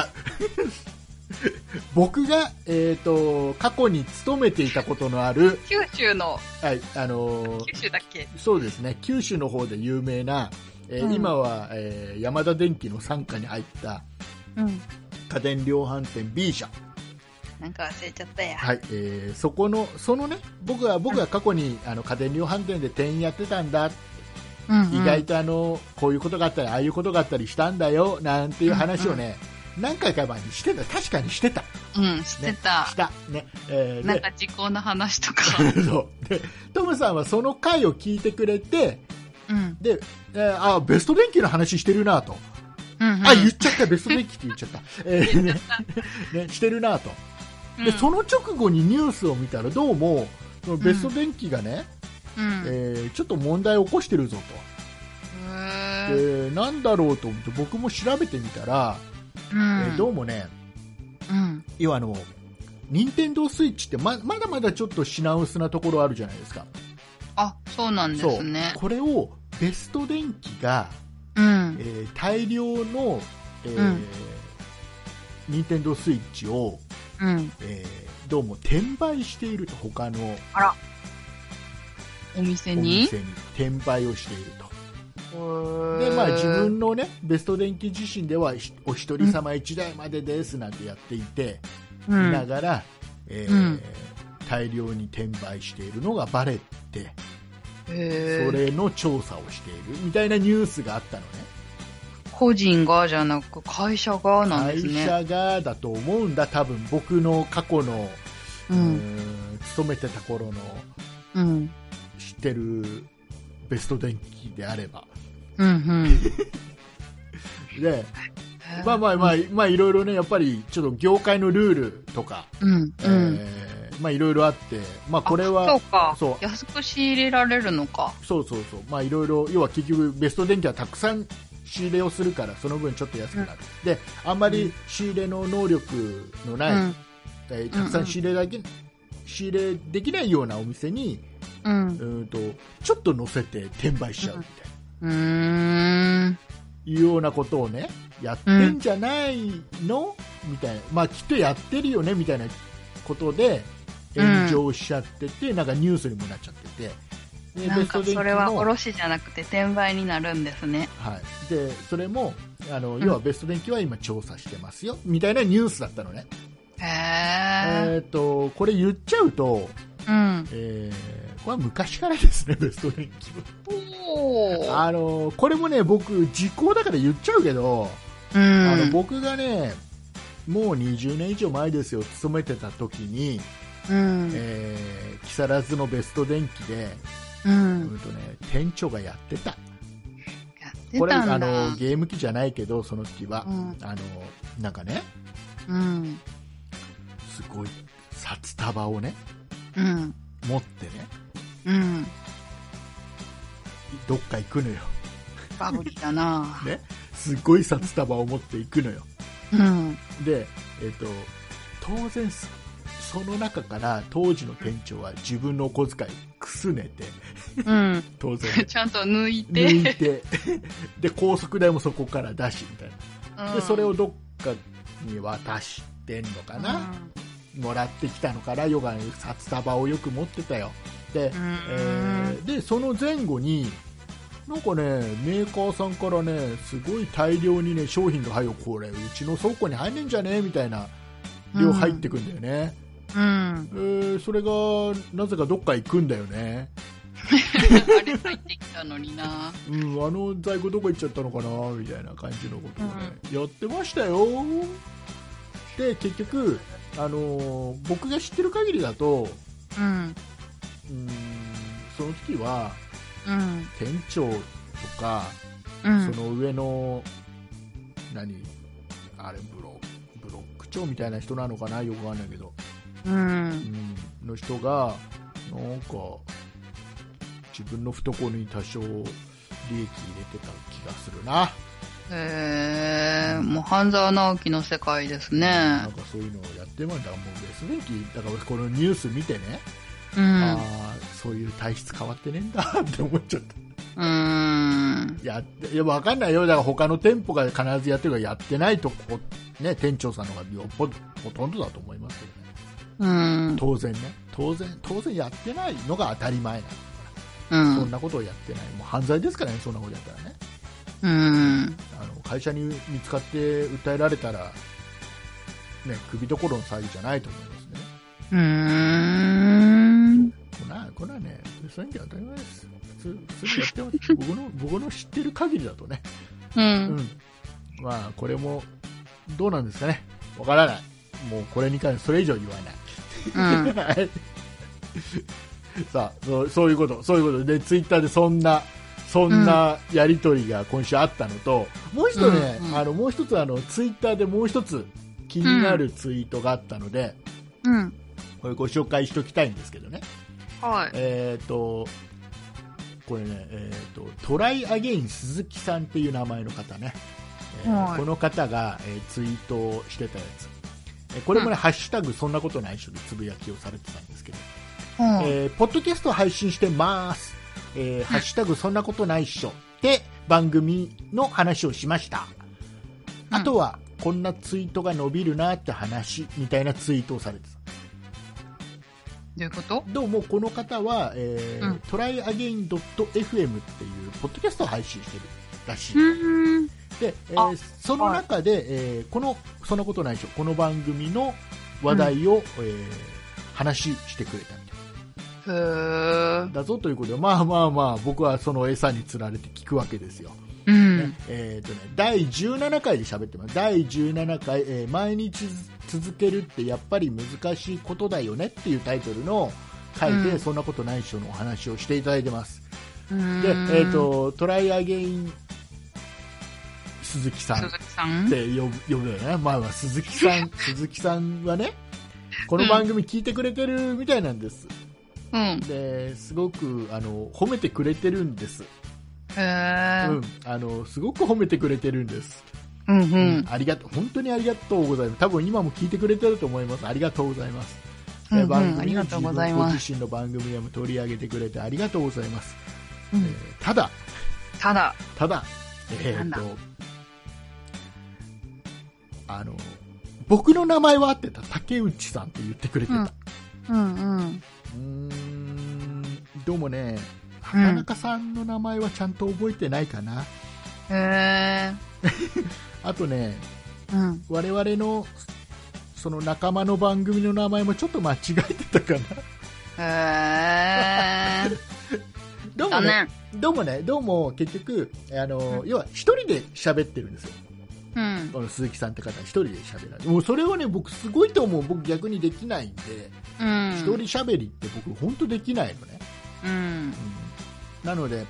僕が、えー、と過去に勤めていたことのある、
九州の、
はいあのー
九州だっけ？
そうですね。九州の方で有名な、えー
うん。
今は、えーヤマダ電機の傘下に入った
うん。
家電量販店 B 社、
なんか忘れちゃったや。
はいえーそこのそのね僕は僕が過去にあの家電量販店で店員やってたんだ、
うんうん。
意外とあのこういうことがあったりああいうことがあったりしたんだよなんていう話をね、何回か前にしてた。確かにしてた。
うん、知ってた。
した。ね、えーで
なんか時効の話とか。
そう。でトムさんはその回を聞いてくれて
うん。
で、えーあベスト電機の話してるなと、
うんうん。
あ言っちゃった。ベスト電機って言っちゃった、えー ね。ね、してるなと。で、
うん。
その直後にニュースを見たらどうもそのベスト電機がね、
うん。
えーちょっと問題を起こしてるぞ
へ
と、
ー。
でなんだろうと思って僕も調べてみたら、
うん。
えーどうもね
うん。
要はあの任天堂スイッチってままだまだちょっと品薄なところあるじゃないですか
あ、そうなんですね。
これをベスト電機が、
うん
え。ー大量の、えー
うん
任天堂スイッチを、
うん。
えーどうも転売していると他の
お店
お
に
店に転売をしていると
で
で、まあ、自分の、ね、ベスト電機自身ではひお一人様1台までですなんてやっていて、
うん。
ながら、えー
うん
大量に転売しているのがバレて
へー
それの調査をしているみたいなニュースがあったのね
個人がじゃなく会社がなんです
会
ね。
社がだと思うんだ多分僕の過去の、
う。
うん勤めてた頃の
うん。
知ってるベスト電機であれば
うん。うん。
でまあまあまあ、まあいろいろねやっぱりちょっと業界のルールとか、
うん。うん。
えーまあいろいろあってまあこれ
あ
は
そうか。
そう
安く仕入れられるのか。
そうそうそう、まあいろいろ、要は結局、ベスト電機はたくさん仕入れをするから、その分ちょっと安くなる、であんまり仕入れの能力のない、
うん。
えーたくさん仕入れだけ、仕入れできないようなお店に、
うん。
うーんとちょっと乗せて転売しちゃうみたいな、
うーん。
いうようなことをね、やってんじゃないの、みたいな、まあきっとやってるよねみたいなことで、炎上しちゃってて、なんかニュースにもなっちゃってて。で
なんかそれは
の
卸じゃなくて転売になるんですね。
はい、でそれもあの
ん
要はベスト電機は今調査してますよ、みたいなニュースだったのね、
へえ。
えー、とこれ言っちゃうと、
うん。
えーは昔からですね、ベスト。あのこれもね僕、時効だから言っちゃうけど、
うん。
あの僕がねもう20年以上前ですよ、勤めてた時に、
うん。
えー木更津のベスト電機で、
う。
うんんとね、店長がやってた、これあ。のゲーム機じゃないけど、その時は。
うん。
あのなんかね
うん。
すごい札束をね
うん。
持ってね
うん。
どっか行くのよ。
バブリーだな。
ね。すごい札束を持っていくのよ。
うん。
で、えっと当然そその中から当時の店長は自分のお小遣いくすねて
うん。
当然。
ちゃんと抜いて。
抜いて。で高速代もそこから出しみたいな。でそれをどっかに渡してんのかな、もらってきたのかなヨガの札束をよく持ってたよえーでその前後になんかねメーカーさんからねすごい大量にね商品が入るこれうちの倉庫に入んねんじゃねえみたいな量入ってくんだよね、
うん。
えーそれがなぜかどっか行くんだよね
あれ入ってきたのにな。
うん、あの在庫どこ行っちゃったのかなみたいな感じのことをね、やってましたよで結局、あのー僕が知ってる限りだと
うん。
うんその時は
うん。
店長とか、
うん。
その上の何あれブロブロック長みたいな人なのかなよくわかんないけど、
う。
うんん、の人がなんか自分の懐に多少利益入れてた気がするな
へえ、もう半沢直樹の世界ですね
なん。かそういうのをやってまんだからもう別べきだからこのニュース見てね、
うん。
ああそういう体質変わってねえんだって思っちゃった
うん。
やっていやわかんないよだから他の店舗が必ずやってるからやってないとこ、ね、店長さんの方がよっぽどほとんどだと思いますけどね
うん。
当然ね当然当然やってないのが当たり前なの、
うん。
そんなことをやってないもう犯罪ですからねそんなことやったらね
うん。
あの会社に見つかって訴えられたら、ね、首どころの騒ぎじゃないと思いますね
うん。
こんなこんなねそういう意味では当たり前です。普通普通にやってます。僕の僕の知ってる限りだとね。
う。
うん。ん、まあこれもどうなんですかね、わからない、もうこれに関してそれ以上言わない、
うん。
は いさあそうそういうこと、そういうこと。で、ツイッターでそんな、そんなやり取りが今週あったのと、もう一つね、
うんうん。
あのもう一つあの、ツイッターでもう一つ気になるツイートがあったので、
うん。
これご紹介しておきたいんですけどね、
はい。
えっ、と、これね、えー、とトライアゲイン鈴木さんっていう名前の方ね、えー
はい。
この方が、えーツイートをしてたやつ、えーこれもね、
うん。
ハッシュタグそんなことないっしょ。でつぶやきをされてたんですけど、
うん。
えーポッドキャストを配信してます、えーハッシュタグそんなことないっしょ。で番組の話をしました、あとはこんなツイートが伸びるなって話みたいなツイートをされてた
どういうこと？
どうもこの方は、えー
うん。
トライアゲイン .fm っていうポッドキャストを配信してるらしい、
うん。
で、え
あ
ーその中で、えーこの「そんなことないでしょ」この番組の話題を、えー話してくれたみたい。
へえ。
だぞということでまあまあまあ僕はその餌につられて聞くわけですよ、
うん。
ね。えーとね、第17回で喋ってます。第17回、えー毎日続けるってやっぱり難しいことだよねっていうタイトルの回で、
うん。
そんなことないっしょのお話をしていただいてます。
うん。
で、えー、とトライアゲイン鈴木さんって呼ぶ呼ぶよね、まあ、まあ鈴木さん鈴木さん はねこの番組聞いてくれてるみたいなんです、
うん。
ですごくあの褒めてくれてるんです。うん、あのすごく褒めてくれてるんです、
うんう
うん
ん。
ありがとう。本当にありがとうございます。多分今も聞いてくれてると思います。ありがとうございます、
うんうん
え番組自分ご自身の番組でも取り上げてくれてありがとうございます、
うん。
えーただ。
ただ、
ただ、えー、
なんだ
と、あの、僕の名前は合ってた、竹内さんって言ってくれてた。
うん。うん。
うーん、どうもね、畑中さんの名前はちゃんと覚えてないかな。
へえ。
あとね、
うん。
我々の、その仲間の番組の名前もちょっと間違えてたかな。どうもね。どうもね、どうも結局、あの、
うん
要は一人で喋ってるんですよ。
うん。
この鈴木さんって方一人で喋られてもうそれはね僕すごいと思う僕逆にできないんで
うん。
一人喋りって僕本当できないのね、
うん。
うんなので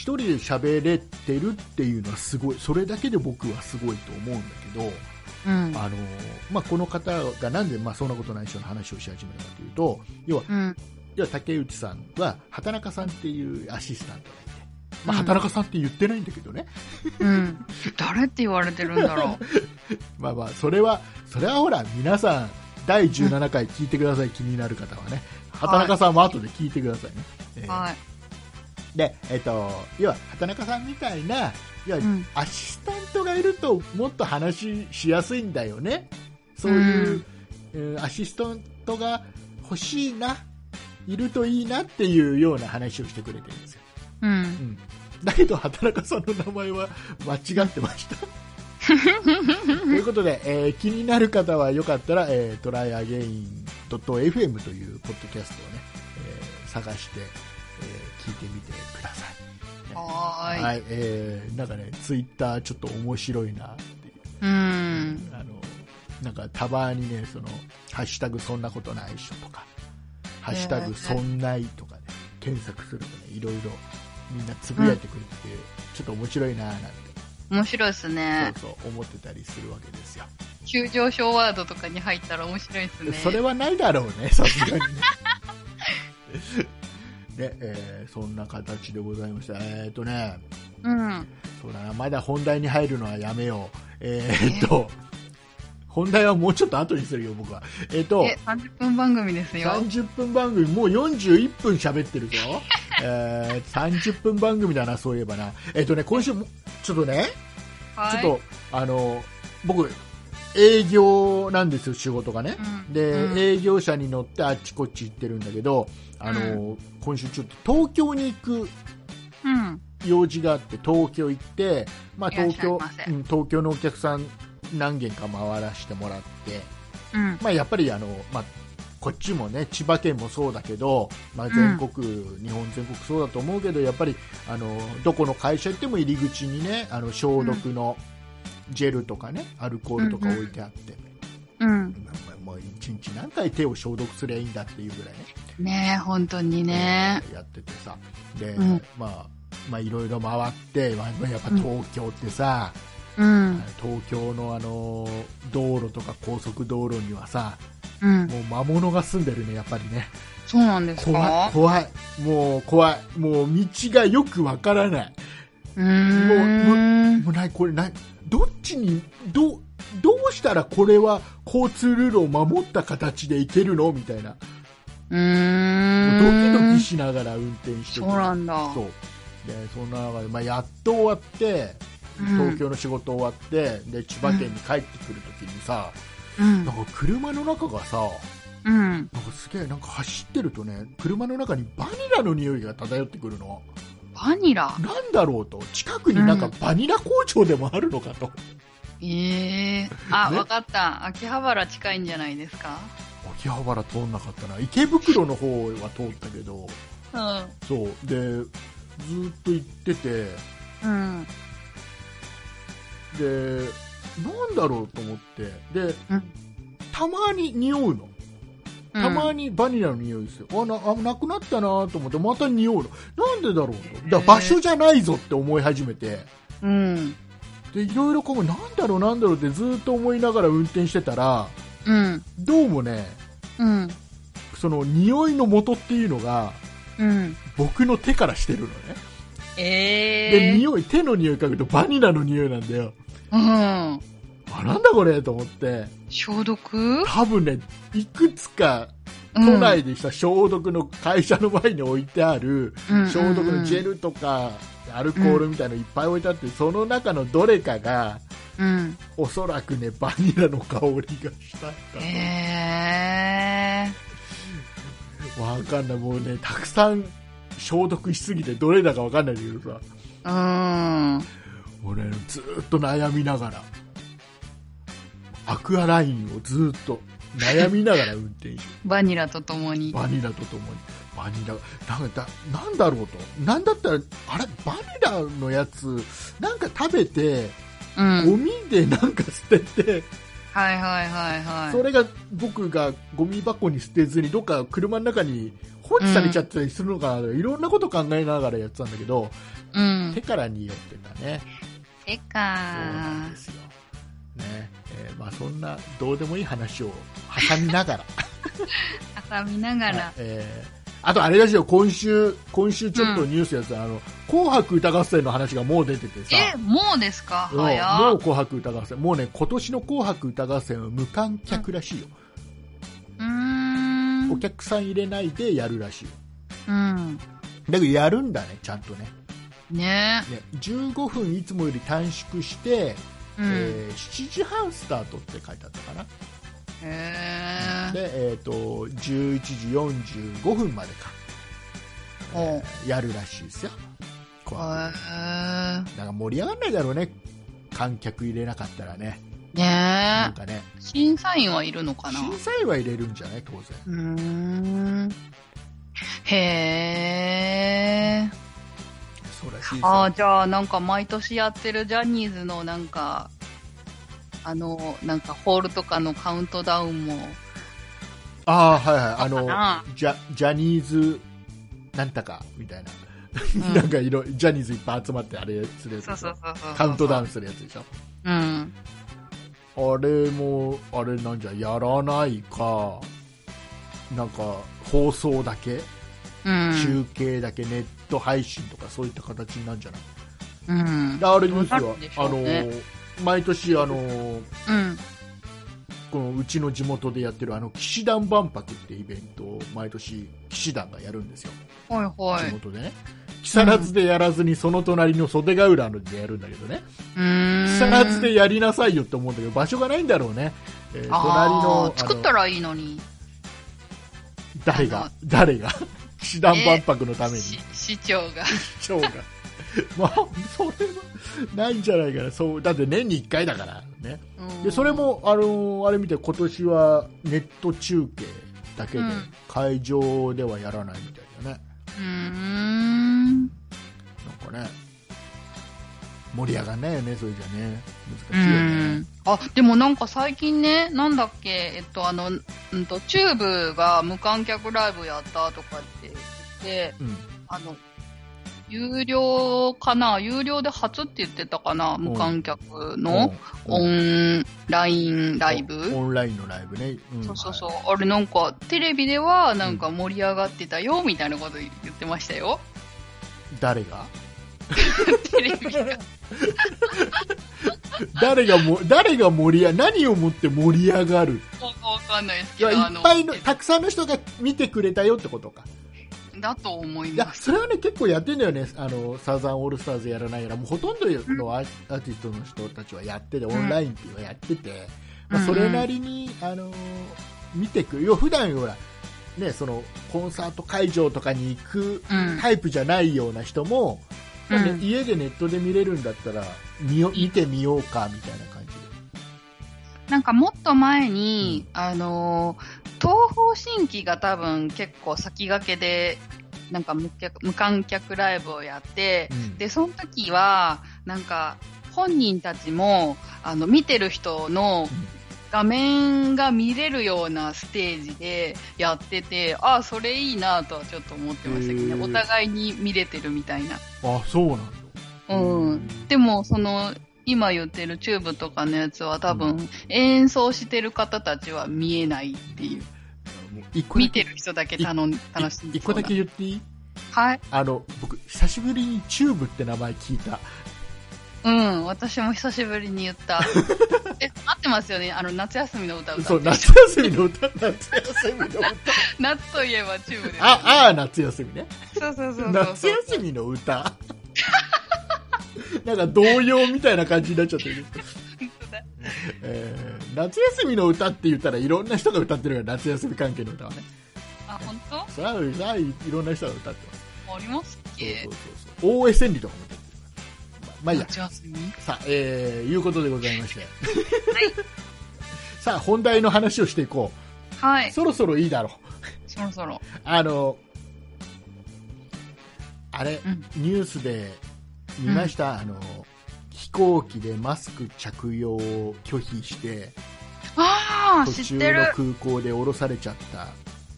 一人で喋れてるっていうのはすごいそれだけで僕はすごいと思うんだけど、
うん。
あのまあ、この方がなんで、まあ、そんなことない人の話をし始めたかというと要は
うん。
要は竹内さんは畑中さんっていうアシスタントがいてまあ、
うん
畑中さんって言ってないんだけどね。
うん。誰って言われてるんだろう。
まあまあ、それは、それはほら、皆さん、第17回聞いてください、気になる方はね。畑中さんも後で聞いてくださいね。えー
はい。
で、えっ、と、要は、畑中さんみたいな、要は、
うん
アシスタントがいると、もっと話しやすいんだよね。そういう、えーアシスタントが欲しいな、いるといいなっていうような話をしてくれてるんですよ。
う。
うんん。だけど、畑中さんの名前は間違ってました。ということで、えー気になる方はよかったら、えー、tryagain.fm というポッドキャストをね、えー探して、えー聞いてみてください。
はーい。
はい、えーなんかね、ツイッターちょっと面白いなっていう。
うん。
あの、なんかたまにね、その、ハッシュタグそんなことないっしょとか、ハッシュタグそんないとかね、検索するとね、いろいろみんなつぶやいてくれてて、ちょっと面白いななんて、
面白いですね。
そうそう思ってたりするわけですよ。
急上昇ワードとかに入ったら面白いですね。
それはないだろうね、さすがにね。で、えーそんな形でございました。えっ、とね、
うん。
そうだな、まだ本題に入るのはやめよう。えーっと、本題はもうちょっと後にするよ、僕は。えーっと、
え、30分番組ですよ。
30分番組、もう41分喋ってるぞ。えー、30分番組だな、そういえばな。えーっとね、今週も、ちょっとね、
はい。
ちょっと、あの、僕、営業なんですよ、仕事がね。
うん
で、
うん
営業車に乗ってあっちこっち行ってるんだけど、あの、今週ちょっと東京に行く
うん。
用事があって東京行って、まあ、東京東京のお客さん何軒か回らせてもらって、
うん。
まあ、やっぱりあの、まあ、こっちもね千葉県もそうだけど、まあ、全国、日本全国そうだと思うけどやっぱりあのどこの会社行っても入り口にねあの消毒のジェルとかねアルコールとか置いてあって、
うん。
まあもう一日何回手を消毒すりゃいいんだっていうぐらいね
ねえ、本当にね。
やっててさで、
うん
まあまあいろいろ回って、まあ、やっぱ東京ってさ、
うん。
東京のあの道路とか高速道路にはさ
うん。
もう魔物が住んでるねやっぱりね
そうなんです
怖い
か
怖いもう怖いもう道がよくわからないう
ーん。
もうないこれないどっちにどうどうしたらこれは交通ルールを守った形で行けるの？みたいな
うん。
ドキドキしながら運転して
そうなんだ。
そうでそんな中で、まあ、やっと終わって東京の仕事終わって、で千葉県に帰ってくるときにさ、
うん
なん。か車の中がさ
うん。
なんかすげえなんか走ってるとね車の中にバニラの匂いが漂ってくるの
バニラ。
なんだろうと。近くになんかバニラ工場でもあるのかと、
ええあ、
ね。
わかった。秋葉原近いんじゃないですか？
秋葉原通んなかったな。池袋の方は通ったけど。
うん。
そう。でずーっと行ってて。
うん。
でなんだろうと思って。で、
うん。
たまに匂うのたま
に。
にバニラの匂いですよ、あなあなくなったなと思ってまた匂うのなんでだろうとだ場所じゃないぞって思い始めて
うん。
でいろいろこうなんだろうなんだろうってずっと思いながら運転してたら
うん。
どうもね
うん。
その匂いの元っていうのが
うん。
僕の手からしてるのね、
ええ
で匂い手の匂い嗅ぐとバニラの匂いなんだよ
うん。
あなんだこれと思って。
消毒？
多分ねいくつか
うん。
都内でした消毒の会社の前に置いてある
うん
消毒のジェルとかアルコールみたいなのいっぱい置いてあってその中のどれかが
うん。
おそらくねバニラの香りがしたんだ。
ええ
わかんない。もうねたくさん消毒しすぎてどれだかわかんないんだけどさ。
うん。
俺ずーっと悩みながらアクアラインをずーっと悩みながら運転して
バニラとともに。
バニラとともに。バニラなんだなんだろうと。なんだったらあれ？バニラのやつなんか食べてゴ
うん。
ミでなんか捨てて、
はいはいはいはい。
それが僕がゴミ箱に捨てずにどっか車の中に放置されちゃったりするのかな、いろんなこと考えながらやってたんだけど、
うん。
手。から匂ってたね。
て
そう
か
なんですよ、ねえーまあ、そんなどうでもいい話を挟みながら、
挟みながら。
えーあとあれだしよ、今週、今週ちょっとニュースやつ、あの、紅白歌合戦の話がもう出ててさ。
え、もうですか？
うん
早
もう紅白歌合戦。もうね、今年の紅白歌合戦は無観客らしいよ。
うーん。
お客さん入れないでやるらしいよ。
うん。
だけどやるんだね、ちゃんとね。
ね
ね15分いつもより短縮して、
うん。
えー7時半スタートって書いてあったかな。
へー。
で、えっ、と、11時45分までか。えーやるらしいですよ。紅白
へー。
なんか盛り上がんないだろうね。観客入れなかったらね。
ね
なんかね。
審査員はいるのかな？
審査員は入れるんじゃない？当然。
うーん。へー。
そうらしいですよ
ああ、じゃあ、なんか毎年やってるジャニーズのなんか、あの、なんかホールとかのカウントダウンも、
ああ、はいはい。あ
か
の
な、
ジャ、ジャニーズ、なんたか、みたいな。
うん
なんかいろ、ジャニーズいっぱい集まってあれするやつ。カウントダウ
ン。
ンするやつでしょ
うん。
あれも、あれなんじゃ、やらないか、なんか、放送だけ、
うん。
中継だけ、ネット配信とかそういった形になるんじゃない？
うん。
であれです
どうな
よ
るんでしょ
あの、毎年、あの、
うん。
このうちの地元でやってるあの騎士団万博ってイベントを毎年騎士団がやるんですよ、
はいはい。
地元でね木更津でやらずにその隣の袖ヶ浦のでやるんだけどね
う。
木更津でやりなさいよって思うんだけど場所がないんだろうね、えー隣の
作ったらいいのに。
誰が誰が？騎士団万博のために。
し 市長が。
市長が。まあそれはないんじゃないかな。そうだって年に1回だからね。
うん。
でそれ、も、あのーあれ見て今年はネット中継だけで、
うん。
会場ではやらないみたいだね。
うーん。
なんかね盛り上がんないよねそれじゃね。
う
難しいよね。
ん。あ、でもなんか最近ね、なんだっけ、えっと、あの、うんと、チューブが無観客ライブやったとかって言って、
うん。
あの、有料かな有料で初って言ってたかな無観客のオンラインライブ？
オンラインのライブね、ん。
そうそうそう。
はい。
あれなんか、テレビではなんか盛り上がってたよ、みたいなこと言ってましたよ。
誰が？
テレビが。
誰がも誰が盛り上何をもって盛り上がる？
わかんないです
い
けど、
やいっぱいの
あ
たくさんの人が見てくれたよってことか。
の、だと思います。
それはね結構やってんだよね。あのサザンオールスターズやらないやら。もうほとんどのアーティストの人たちはやってて、オンラインっていうのはやってて、まあ、
うん
それなりに、あの見てく要は普段ほらねそのコンサート会場とかに行く
うん。
タイプじゃないような人も、
うん。
家でネットで見れるんだったら見よ見てみようかみたいな感じで。
なんかもっと前に、あのー、東方神起が多分結構先駆けで、なんか無客無観客ライブをやって、
うん。
で、その時は、なんか、本人たちも、あの、見てる人の画面が見れるようなステージでやってて、ああ、それいいなとはちょっと思ってましたけどね。お互いに見れてるみたいな。
あそうなんだ
うん。でも、その、今言ってるチューブとかのやつは多分、演奏してる方たちは見えないっていう。
もう
見てる人だけ頼ん楽しんで
一個だけ言っていい？
はい。
あの僕久しぶりにチューブって名前聞いた
うん、私も久しぶりに言った。え、合ってますよね。あの、夏休みの歌歌
そう
る
夏休みの歌。夏休みの歌。
夏といえばチューブです、ね。
あああ夏休みね。
そうそうそう。
夏休みの歌。なんか童謡みたいな感じになっちゃってる、えー夏休みの歌って言ったらいろんな人が歌ってるから夏休み関係の歌。はね
あ、本当？
それはいいろんな人が歌ってます。
ありますっけ？
そうそうそう。大江千里とかもままあいいやさあ、えー、いうことでございまして。さあ、本題の話をしていこう。
はい。
そろそろいいだろう。
そろそろ。
あの、あれ、
うん
ニュースで見ました、あの、飛行機でマスク着用を拒否して、
ああ、
途中
知ってる。
の空港で降ろされちゃった。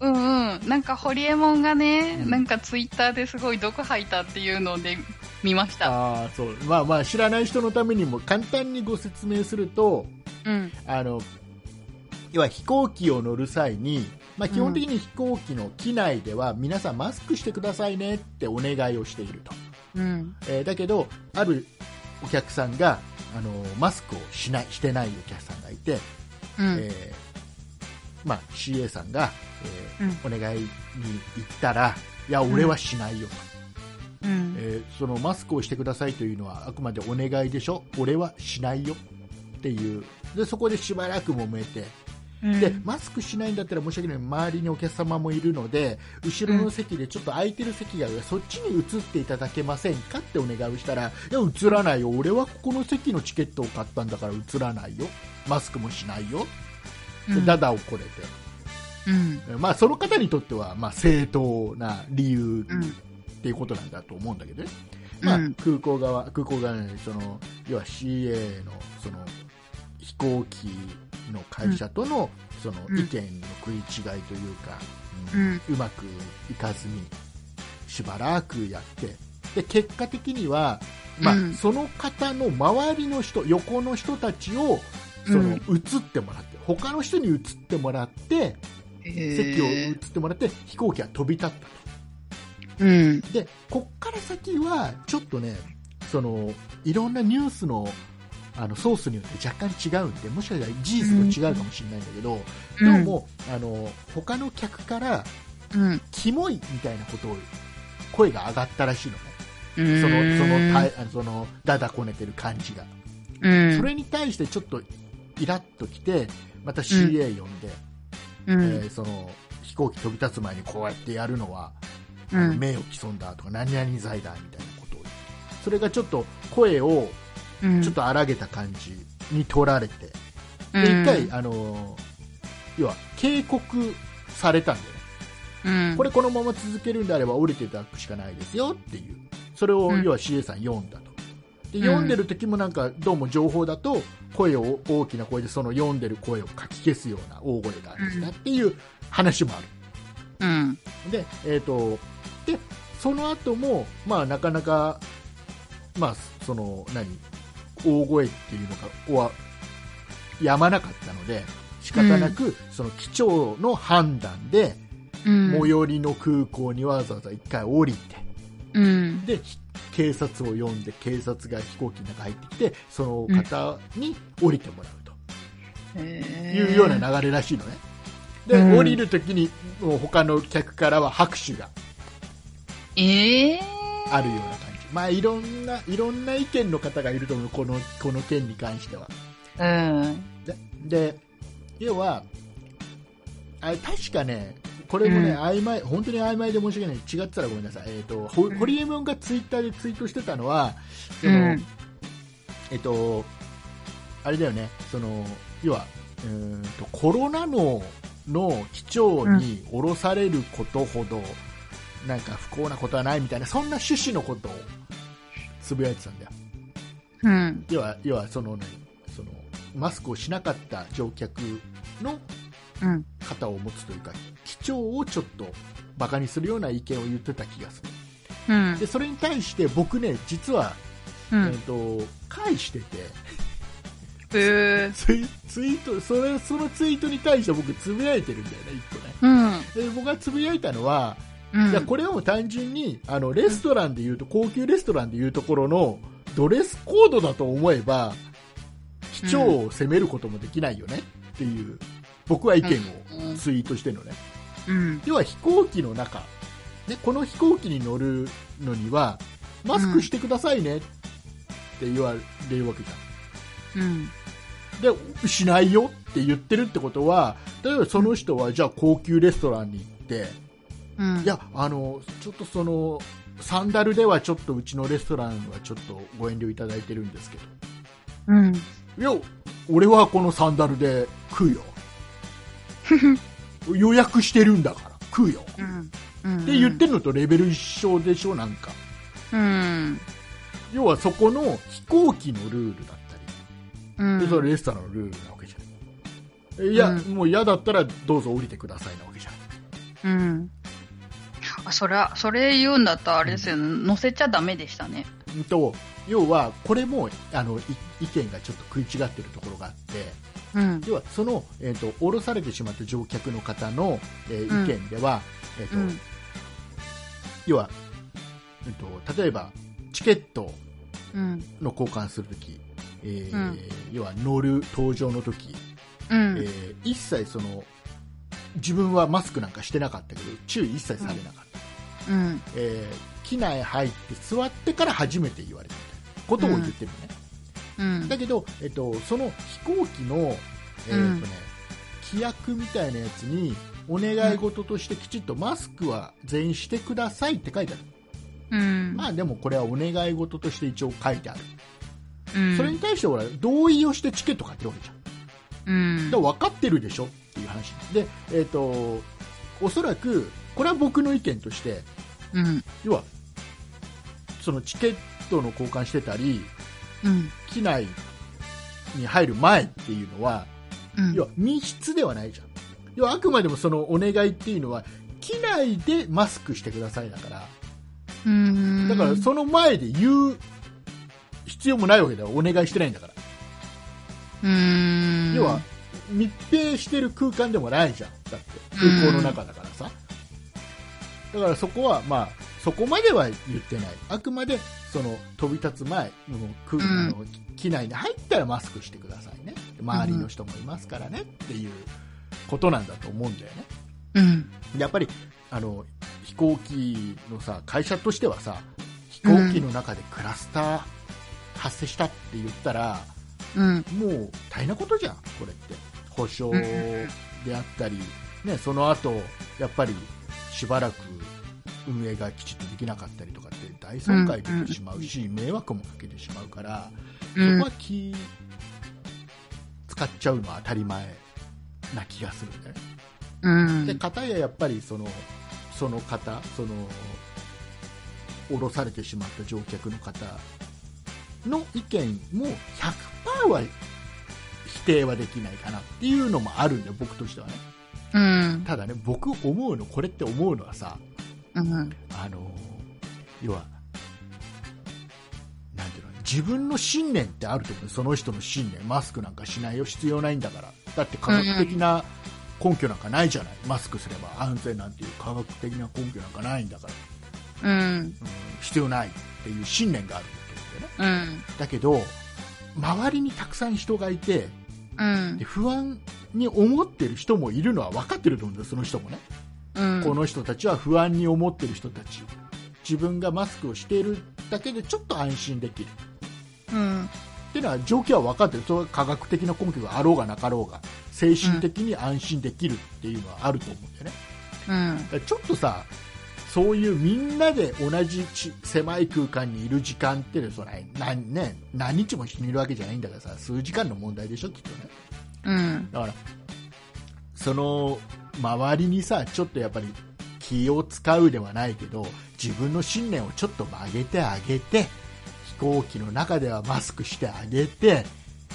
うんうん。なんか、ホリエモンがね、
うん
なんかツイッターですごい毒吐いたっていうので見ました。
ああ、そう。まあまあ、知らない人のためにも簡単にご説明すると、
うん。
あの、要は飛行機を乗る際に、まあ、基本的に飛行機の機内では皆さんマスクしてくださいねってお願いをしていると、
うん。
えーだけどあるお客さんがあのマスクをしないしてないお客さんがいて、
うん。
えーまあ、CA さんが、えーお願いに行ったらいや俺はしないよと、
うん。
えーそのマスクをしてくださいというのはあくまでお願いでしょ。俺はしないよっていう。でそこでしばらく揉めて。
うん。
でマスクしないんだったら申し訳ない。周りにお客様もいるので後ろの席でちょっと空いてる席があるそっちに移っていただけませんかってお願いをしたらいや移らないよ。俺はここの席のチケットを買ったんだから移らないよ。マスクもしないよ。でダダをこれて、
うん。
まあ、その方にとってはまあ正当な理由
うん。
っていうことなんだと思うんだけどね、まあ
うん
空港側空港側にその要は CA のその飛行機の会社とのその
うん。
意見の食い違いというか、
う
うん。うまくいかずにしばらくやってで結果的には、まあ
うん。
その方の周りの人横の人たちをその、
うん。
移ってもらって他の人に移ってもらって席を移ってもらって飛行機は飛び立ったと。
うん。
でこっから先はちょっとねそのいろんなニュースのあのソースによって若干違うんでもしかしたら事実と違うかもしれないんだけど、どうもあの他の客から
うん。
キモいみたいなことを声が上がったらしいのね、
うん。
そのそのたいあのそのだだこねてる感じが、
うん。
それに対してちょっとイラッときてまた CA 呼んで、
うん。
えーその飛行機飛び立つ前にこうやってやるのは
うん。
名誉毀損だとか何々罪だみたいなことを言ってそれがちょっと声を
うん。
ちょっと荒げた感じに取られて、
うん、
で一回、あのー要は警告されたんだよね、
うん、
これこのまま続けるんであれば降りていただくしかないですよっていう。それを
うん。
要は CA さん読んだと。で
うん。
読んでる時もなんかどうも情報だと声を大きな声でその読んでる声をかき消すような大声が出したっていう話もある。
うん。
で、えー、とでその後も、まあ、なかなか、まあ、その何大声っていうのがはやまなかったので仕方なく、その機長の判断で、
うん。
最寄りの空港にわざわざ一回降りて
うん。
でひ警察を呼んで警察が飛行機の中入ってきてその方に降りてもらうと。
へ
いうような流れらしいのね。で、
うん
降りるときに、もう他の客からは拍手が
ええ
あるような感じ。まあ、いろんな、いろんな意見の方がいると思う、この、この件に関しては。
うん。
で、で要は、あ確かね、これもね、
うん
曖昧、本当に曖昧で申し訳ない。違ってたらごめんなさい。えっ、と、ホ
うん
ホリエモンがツイッターでツイートしてたのは、その、
うん。
えっと、あれだよね、その、要は、うーんと、コロナの、の機長に降ろされることほど、なんか不幸なことはないみたいな、そんな趣旨のことをつぶやいてたんだよ。
うん。
要は、要はそのね、その、マスクをしなかった乗客の
うん。
方を持つというか、機長をちょっとバカにするような意見を言ってた気がする。
うん
で、。それに対して僕ね、実は、
うん。
えっと、返してて、
へえ。
ツイツイートそれそのツイートに対して僕つぶやいてるんだよね一個ね
うん。
で僕がつぶやいたのは、
うん。
これはもう単純にあのレストランでいうと高級レストランでいうところのドレスコードだと思えば機長を責めることもできないよねっていう僕は意見をツイートしてるのね
うん。
要は飛行機の中でこの飛行機に乗るのにはマスクしてくださいねって言われるわけじゃん
うん。
でしないよって言ってるってことは例えばその人はじゃあ高級レストランに行って、
うん。
いやあのちょっとそのサンダルではちょっとうちのレストランはちょっとご遠慮いただいてるんですけ
うん。
どいや俺はこのサンダルで食うよ 予約してるんだから食うよ
うん。うん。
って言ってるのとレベル一緒でしょなんか
うん。
要はそこの飛行機のルールだったり
うん。
でそれレストランのルールなわけじゃんいや、
うん
もう嫌だったらどうぞ降りてくださいなわけじゃん
うん。あ、それは、それ言うんだったらあれですよ、乗せちゃダメでしたね。
うんと要はこれもあのい意見がちょっと食い違ってるところがあって
うん。
要はその、えー、と降ろされてしまった乗客の方の、えー
うん
意見では、えーと
うん。
要は、えー、と例えばチケット
うん。
の交換するとき、えー
うん
要は乗る搭乗のとき、
うん。
えー一切その自分はマスクなんかしてなかったけど注意一切されなかった、
うん。
えー機内入って座ってから初めて言われたことを言ってるのね、
うん。
だけど、えっと、その飛行機の、えーとね規約みたいなやつにお願い事としてきちっとマスクは全員してくださいって書いてある、
うん。
まあでもこれはお願い事として一応書いてある、
うん。
それに対して俺は同意をしてチケット買ってるわけじゃん
うん。
だから分かってるでしょっていう話で、えっとおそらくこれは僕の意見として
うん。
要はそのチケットの交換してたり
うん。
機内に入る前っていうのは
うん。
要は密室ではないじゃん要はあくまでもそのお願いっていうのは機内でマスクしてくださいだから
うん。
だからその前で言う必要もないわけだよお願いしてないんだから
うん。
要は密閉してる空間でもないじゃんだって空港の中だからさだからそこはまあそこまでは言ってないあくまでその飛び立つ前もう空
うん
あの機内に入ったらマスクしてくださいね周りの人もいますからねっていうことなんだと思うんだよね
うん。
やっぱりあの飛行機のさ会社としてはさ飛行機の中でクラスター発生したって言ったら、
うん。
もう大変なことじゃん、これって。保証
うん
であったり、ね、その後やっぱりしばらく運営がきちっとできなかったりとかって大損害出てしまうし、迷惑もかけてしまうから、
うん
そこは気使っちゃうのは当たり前な気がするんだよね。
うん。
で、片ややっぱりそのその方、その降ろされてしまった乗客の方の意見も100%は否定はできないかなっていうのもあるんだよ、僕としてはね。
うん。
ただね、僕思うの、これって思うのはさ、
うん。
あの要は、なんていうの、自分の信念ってあると思うよその人の信念、マスクなんかしないよ、必要ないんだから。だって科学的な根拠なんかないじゃない、マスクすれば安全なんていう科学的な根拠なんかないんだから、
うん。
うん、必要ないっていう信念があるんだと思うんだよね。
うん。
だけど、周りにたくさん人がいて、
うん
で。不安に思ってる人もいるのは分かってると思うんだよ、その人もね。
うん。
この人たちは不安に思ってる人たち自分がマスクをしているだけでちょっと安心できる
うん。
っていうのは状況は分かってるそれは科学的な根拠があろうがなかろうが精神的に安心できるっていうのはあると思うんだよね
うん。
ちょっとさそういうみんなで同じち狭い空間にいる時間っていうのはそれ何,、ね、何日も一緒にいるわけじゃないんだからさ数時間の問題でしょきっとね
うん。
だからその周りにさちょっとやっぱり気を使うではないけど自分の信念をちょっと曲げてあげて飛行機の中ではマスクしてあげて、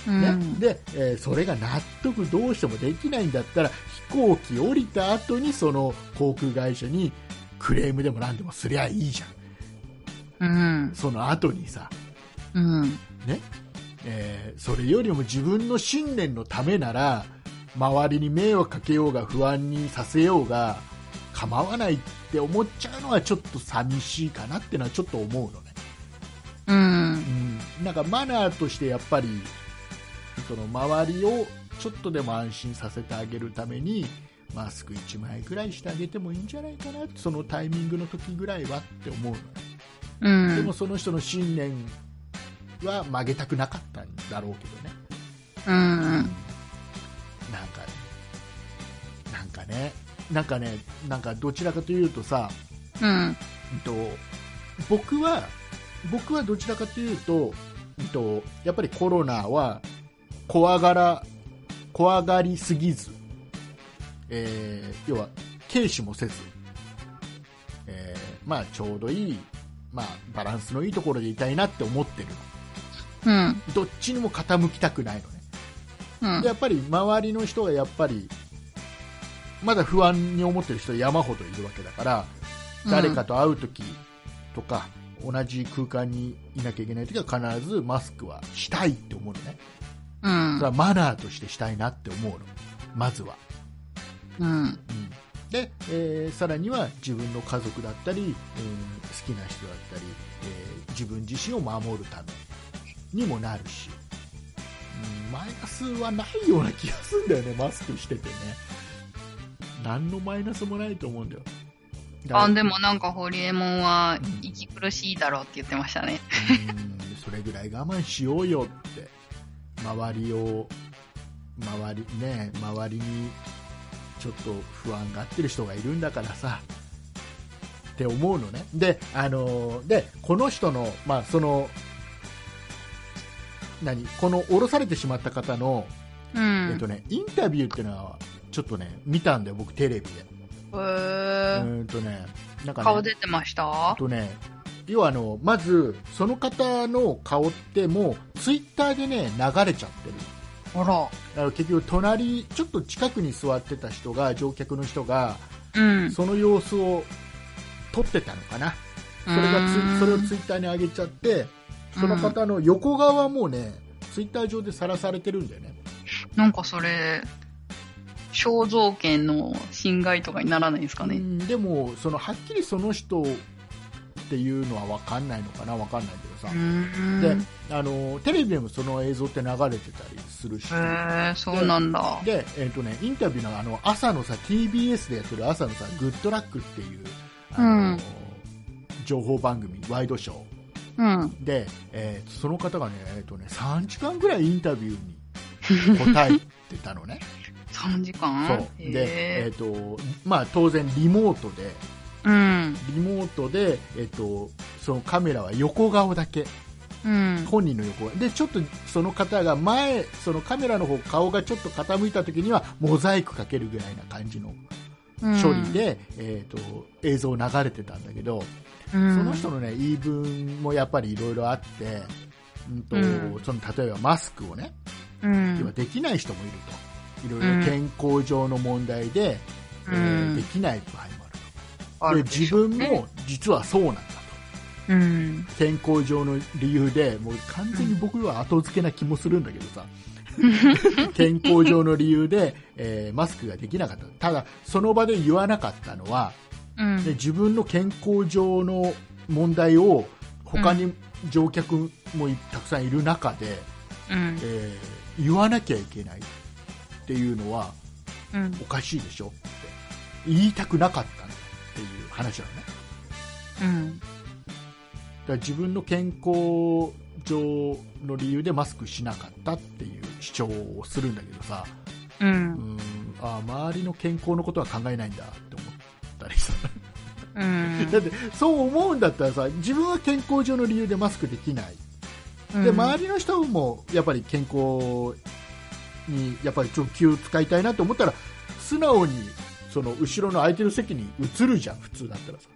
うん。
ねでえーそれが納得どうしてもできないんだったら飛行機降りた後にその航空会社にクレームでも何でもすりゃいいじゃん
うん。
その後にさ
うん。
ね？えーそれよりも自分の信念のためなら周りに迷惑かけようが不安にさせようが構わないって思っちゃうのはちょっと寂しいかなってのはちょっと思うのね、
うん。
うん、なんかマナーとしてやっぱりその周りをちょっとでも安心させてあげるためにマスク1枚ぐらいしてあげてもいいんじゃないかなそのタイミングの時ぐらいはって思うのね
うん。
でもその人の信念は曲げたくなかったんだろうけどね。
うん。
なんか、なんかね、なんかね、なんかどちらかというとさ、
うん。
うんと僕は、僕はどちらかというと、うんとやっぱりコロナは怖がら、怖がりすぎず、えー要は軽視もせず、えーまあちょうどいい、まあバランスのいいところでいたいなって思ってるの。
うん。
どっちにも傾きたくないのね。
うん
で。やっぱり周りの人がやっぱりまだ不安に思ってる人山ほどいるわけだから、誰かと会う時とか同じ空間にいなきゃいけない時は必ずマスクはしたいって思うのね
うん
それ。はマナーとしてしたいなって思うのまずは、
うん。
うんで、えーさらには自分の家族だったり、えー好きな人だったり、えー自分自身を守るためにもなるし、うんマイナスはないような気がするんだよねマスクしててね何のマイナスもないと思うんだよ
あ、でもなんか、ホリエモンは
うん、
息苦しいだろうって言ってましたね。
うんそれぐらい我慢しようよって周りを周りね周りにちょっと不安がってる人がいるんだからさ。って思うのね。であのでこの人のまあその何この降ろされてしまった方の、
う
えっ
ん。
とねインタビューっていうのはちょっとね見たんだよ僕テレビで。
へ
うんとねなんかね
顔出てました？
あとね、要はあの、まず、その方の顔ってもう、ツイッターでね、流れちゃってる。
あら。
だから結局、隣、ちょっと近くに座ってた人が、乗客の人が、
うん。
その様子を撮ってたのかな。それがつ、それをツイッターに上げちゃって、その方の横側もね、ツイッター上でさらされてるんだよね。
なんかそれ、肖像権の侵害とかにならないんですかね。
うんでも、その、はっきりその人っていうのは分かんないのかな、分かんないけどさ。
うん。
であのテレビでもその映像って流れてたりするし、
そうなんだ。
で、えーとね、インタビューのあの朝のさ TBS でやってる朝のさグッドラックっていうあの、
うん
情報番組ワイドショ
うん。
ーで、えーその方がね,、えーとね3時間ぐらいインタビューに答えてたのね
3時間？
そうで、え
へ
ーとまあ、当然リモートで
ーうん。
リモートで、えー、とそのカメラは横顔だけ。
うん。
本人の横でちょっとその方が前そのカメラの方顔がちょっと傾いた時にはモザイクかけるぐらいな感じの処理で、えー、と映像流れてたんだけど、
うん、
その人の、ね、言い分もやっぱりいろいろあって、うんと
うん。
その例えばマスクをね、
うん、
要はできない人もいると。いろいろ健康上の問題で、
うん。
えーできない場合で自分も実はそうなんだと。
うん。
健康上の理由でもう完全に僕は後付けな気もするんだけどさ、健康上の理由で、えーマスクができなかったただその場で言わなかったのは
うん。
で自分の健康上の問題を他に乗客もいたくさんいる中で、
うん。
えー言わなきゃいけないっていうのは
うん。
おかしいでしょって言いたくなかったんだっていう話なのね
うん。
だから自分の健康上の理由でマスクしなかったっていう主張をするんだけどさ、
う。
うんんあ周りの健康のことは考えないんだって思ったりさ
うん。
だってそう思うんだったらさ自分は健康上の理由でマスクできないで周りの人もやっぱり健康にやっぱりちょっと気を使いたいなと思ったら素直にその後ろの空いてる席に移るじゃん普通だったらさ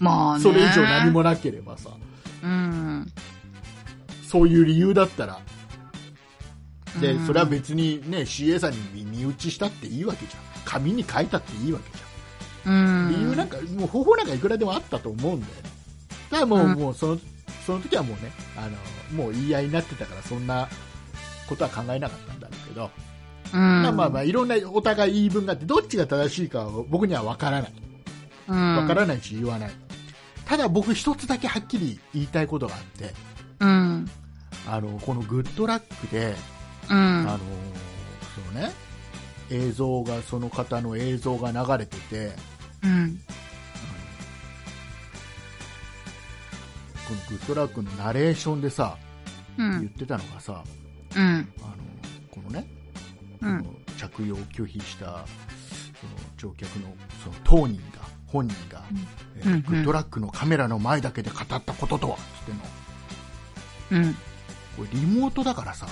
まあね。
それ以上何もなければさ
うん。
そういう理由だったらで
うん
それは別にね CA さんに身内したっていいわけじゃん紙に書いたっていいわけじゃ
うんん。
理由なんかもう方法なんかいくらでもあったと思うんだよねだからもう,、
うん
もうそのその時はもうねあのもう言い合いになってたからそんなことは考えなかったんだろうけど、
うん。
まあまあまあいろんなお互い言い分があってどっちが正しいかは僕には分からない
うん。
分からないし言わない、ただ僕一つだけはっきり言いたいことがあって
うん。
あのこのグッドラックで
うん。
あのそのね映像がその方の映像が流れてて
うん。
このグッドラックのナレーションでさ、
うん。
言ってたのがさ
うん。
あのこのね、の着用を拒否したその乗客のその当人が本人が、えー
うんうん。
グッドラックのカメラの前だけで語ったこととはつってんの。
うん。
これリモートだからさ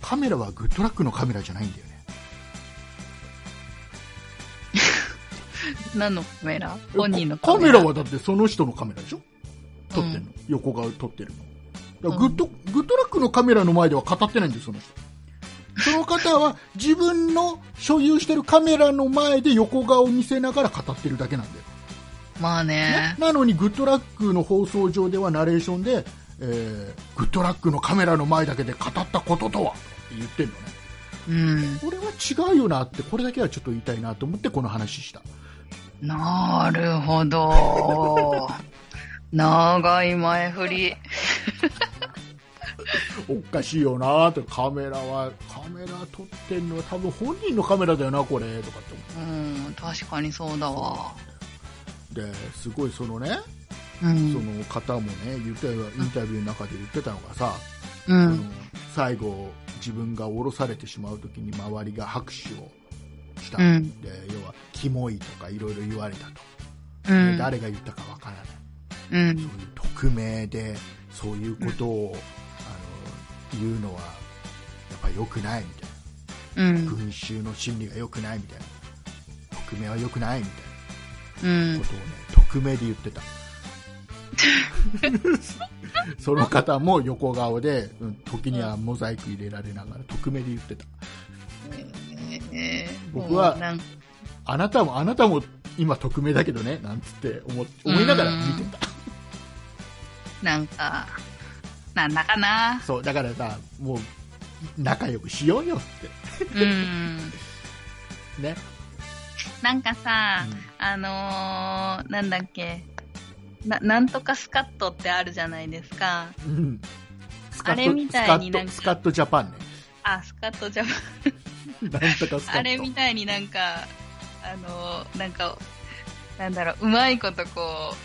カメラはグッドラックのカメラじゃないんだよね。
何のカメラ？本人の
カメラ。はだってその人のカメラでしょ？撮ってんの、横顔撮ってるの。グッド、グッドラックのカメラの前では語ってないんだよその人その方は自分の所有してるカメラの前で横顔を見せながら語ってるだけなんだよ、
まあ
ね
ね？
なのにグッドラックの放送上ではナレーションで、えーグッドラックのカメラの前だけで語ったこととは？って言ってんのね。
うん。
これは違うよなって、これだけはちょっと言いたいなと思ってこの話した。
なるほど。長い前振り。
おかしいよなって、カメラは、カメラ撮ってんのは多分本人のカメラだよな、これ、とかって思
うん、確かにそうだわ。
で、すごいそのね、そ
うん。
の方もね、言ってたよインタビューの中で言ってたのがさ、
う
その
ん。
最後、自分が降ろされてしまうときに周りが拍手をした。
うん。
で、要は、キモいとかいろいろ言われたと。で
うん。
誰が言ったかわからない。
うん
そういう匿名でそういうことを、言うのはやっぱり良くないみたいな、
うん。
群衆の心理が良くないみたいな。匿名は良くないみたい
うん
なこ。とをね匿名で言ってた。その方も横顔で、うん時にはモザイク入れられながら匿名で言ってた。
えー。
僕はあなたもあなたも今匿名だけどねなんつって思思いながら見てた。
なんか、なんだかな。
そうだからさもう仲良くしようよって
うん。
ね、
なんかさ、あのー、なんだっけ。な、なんとかスカットってあるじゃないですか。
うんスカット
あれみたいになんか
スカットジャパンね。
あ、スカットじゃ、
なんとかスカット。
あれみたいになんか、あのー、なんか、なんだろう、うまいことこ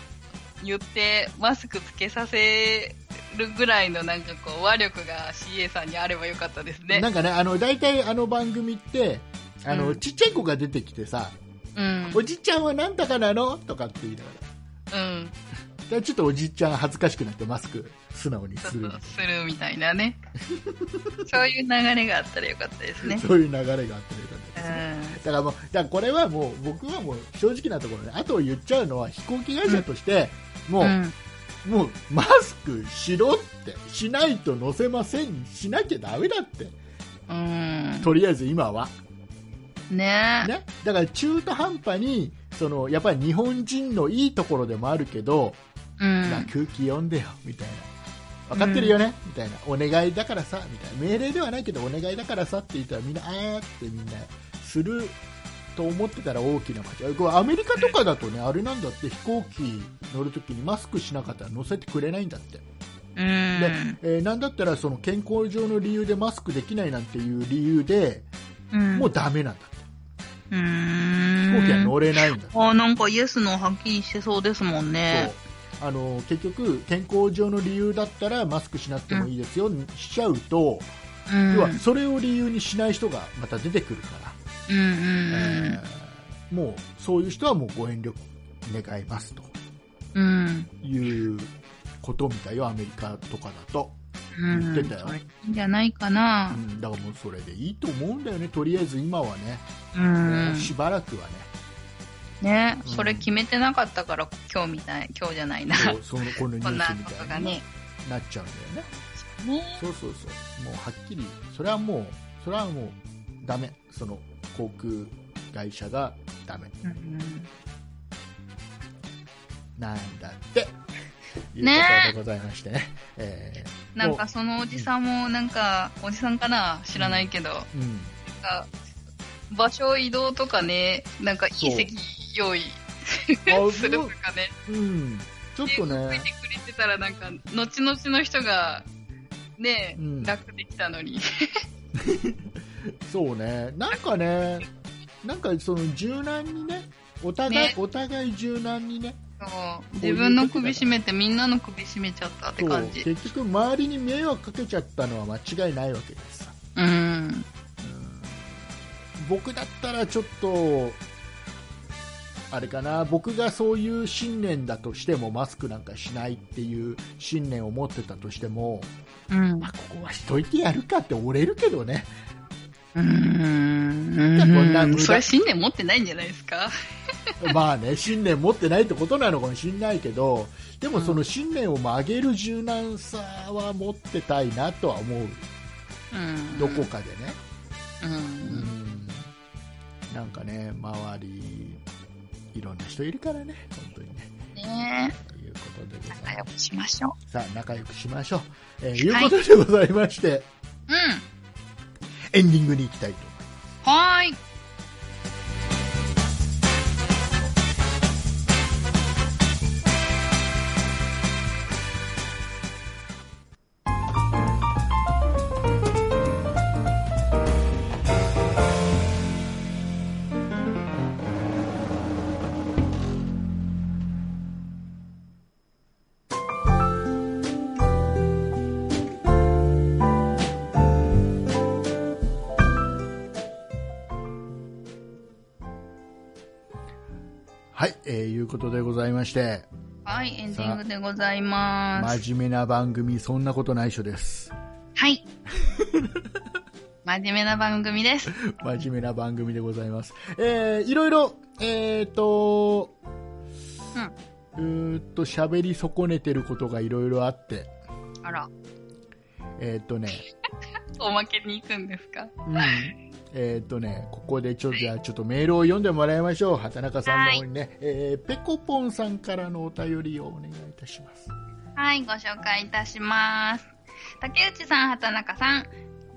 う、言って、マスクつけさせるぐらいのなんかこう、話力が CA さんにあればよかったですね。
なんかね、あの、大体あの番組って、あの、
うん
ちっちゃい子が出てきてさ、
うん。
おじちゃんはなんとかなの？とかって言いなが
うん。
ちょっとおじちゃん恥ずかしくなってマスク素直にする。
するみたいなね。そういう流れがあったらよかったですね。
そういう流れがあってよかった
う
ですね。
ん。
だからもう、だからこれはもう、僕はもう正直なところで、あと言っちゃうのは飛行機会社として、もう、
うん。
もう、マスクしろって、しないと乗せません、しなきゃダメだって。
うん。
とりあえず今は。
ね
ね、だから中途半端にそのやっぱり日本人のいいところでもあるけど、
うん。
まあ空気読んでよみたいな分かってるよね、みたいなお願いだからさみたいな命令ではないけどお願いだからさって言ったらみんなあーってみんなすると思ってたら大きな間違いこれアメリカとかだとねあれなんだって飛行機乗るときにマスクしなかったら乗せてくれないんだって、
うん。
でえーなんだったらその健康上の理由でマスクできないなんていう理由で
うん。
もうダメなんだって飛行機は
ん。
乗れないんだ
あ、なんかイエスのはっきりしてそうですもんね。
あの結局、健康上の理由だったらマスクしなくてもいいですよ、しちゃうと、
うん。
要はそれを理由にしない人がまた出てくるから、
うんうん
えーもうそういう人はもうご遠慮願いますと
うん。うん。
いうことみたいよ、アメリカとかだと。
うん。
言ってたよ
いいんじゃないかな
う。ん、だからもうそれでいいと思うんだよね、とりあえず今はね、
うん。
しばらくはね、
ね、
うん
それ決めてなかったから今日みたい、今日じゃないな。
そのこのニュ
こんな
ースみ
こと
たいに
がね。
なっちゃうんだよね。
ね。
そうそうそう、もうはっきり、それはもう、それはもうダメ、その航空会社がダメ。
うん
なんだって、いう
ね
ことでございまして。ね。え
なんかそのおじさんも、なんか、おじさんかな知らないけど、
ーうん、
なんか場所移動とかね、なんかいい席用意
あ
するとかね、
うん、ちょっと
見
ね
て、くれてたらなんか、後々の人が、ね、
うん。
楽できたのに。
そうね、なんかね、なんかその柔軟にね、お互い、
ね
お互い柔軟にね、
そう自分の首絞めてみんなの首絞めちゃったって
そう
感じ。
結局周りに迷惑かけちゃったのは間違いないわけですさ。
うん。
うん僕だったらちょっと、あれかな、僕がそういう信念だとしても、マスクなんかしないっていう信念を持ってたとしても、
うん。
まあ、ここはしといてやるかって折れるけどね。
うーん
こんな無駄
それ信念持ってないんじゃないですか？
まあね、信念持ってないってことなのかもしれないけど、でもその信念を曲げる柔軟さは持ってたいなとは思う、
うん。
どこかでね。
う。
うんん。なんかね、周り、いろんな人いるからね、本当にね。
ね
ということで
仲良くしましょ
さあ、仲良くしましょう。えーいうことでございまして、
う。うん。
エンディングに行きたいと思います。
はい。
い、えーいうことでございまして、
はい、エンディングでございます。
真面目な番組、そんなことないっしょです。
はい。真面目な番組です。
真面目な番組でございます。えー、いろいろ、えーと、うーっと、喋り損ねてることがいろいろあって、
あら、
えーっとね、
おまけに行くんですか？
うん。えーっとね、ここでちょっと、じゃあちょっとメールを読んでもらいましょう。畑中さんの方にね、えー、ペコポンさんからのお便りをお願いいたします。
はい、ご紹介いたします。竹内さん、畑中さん、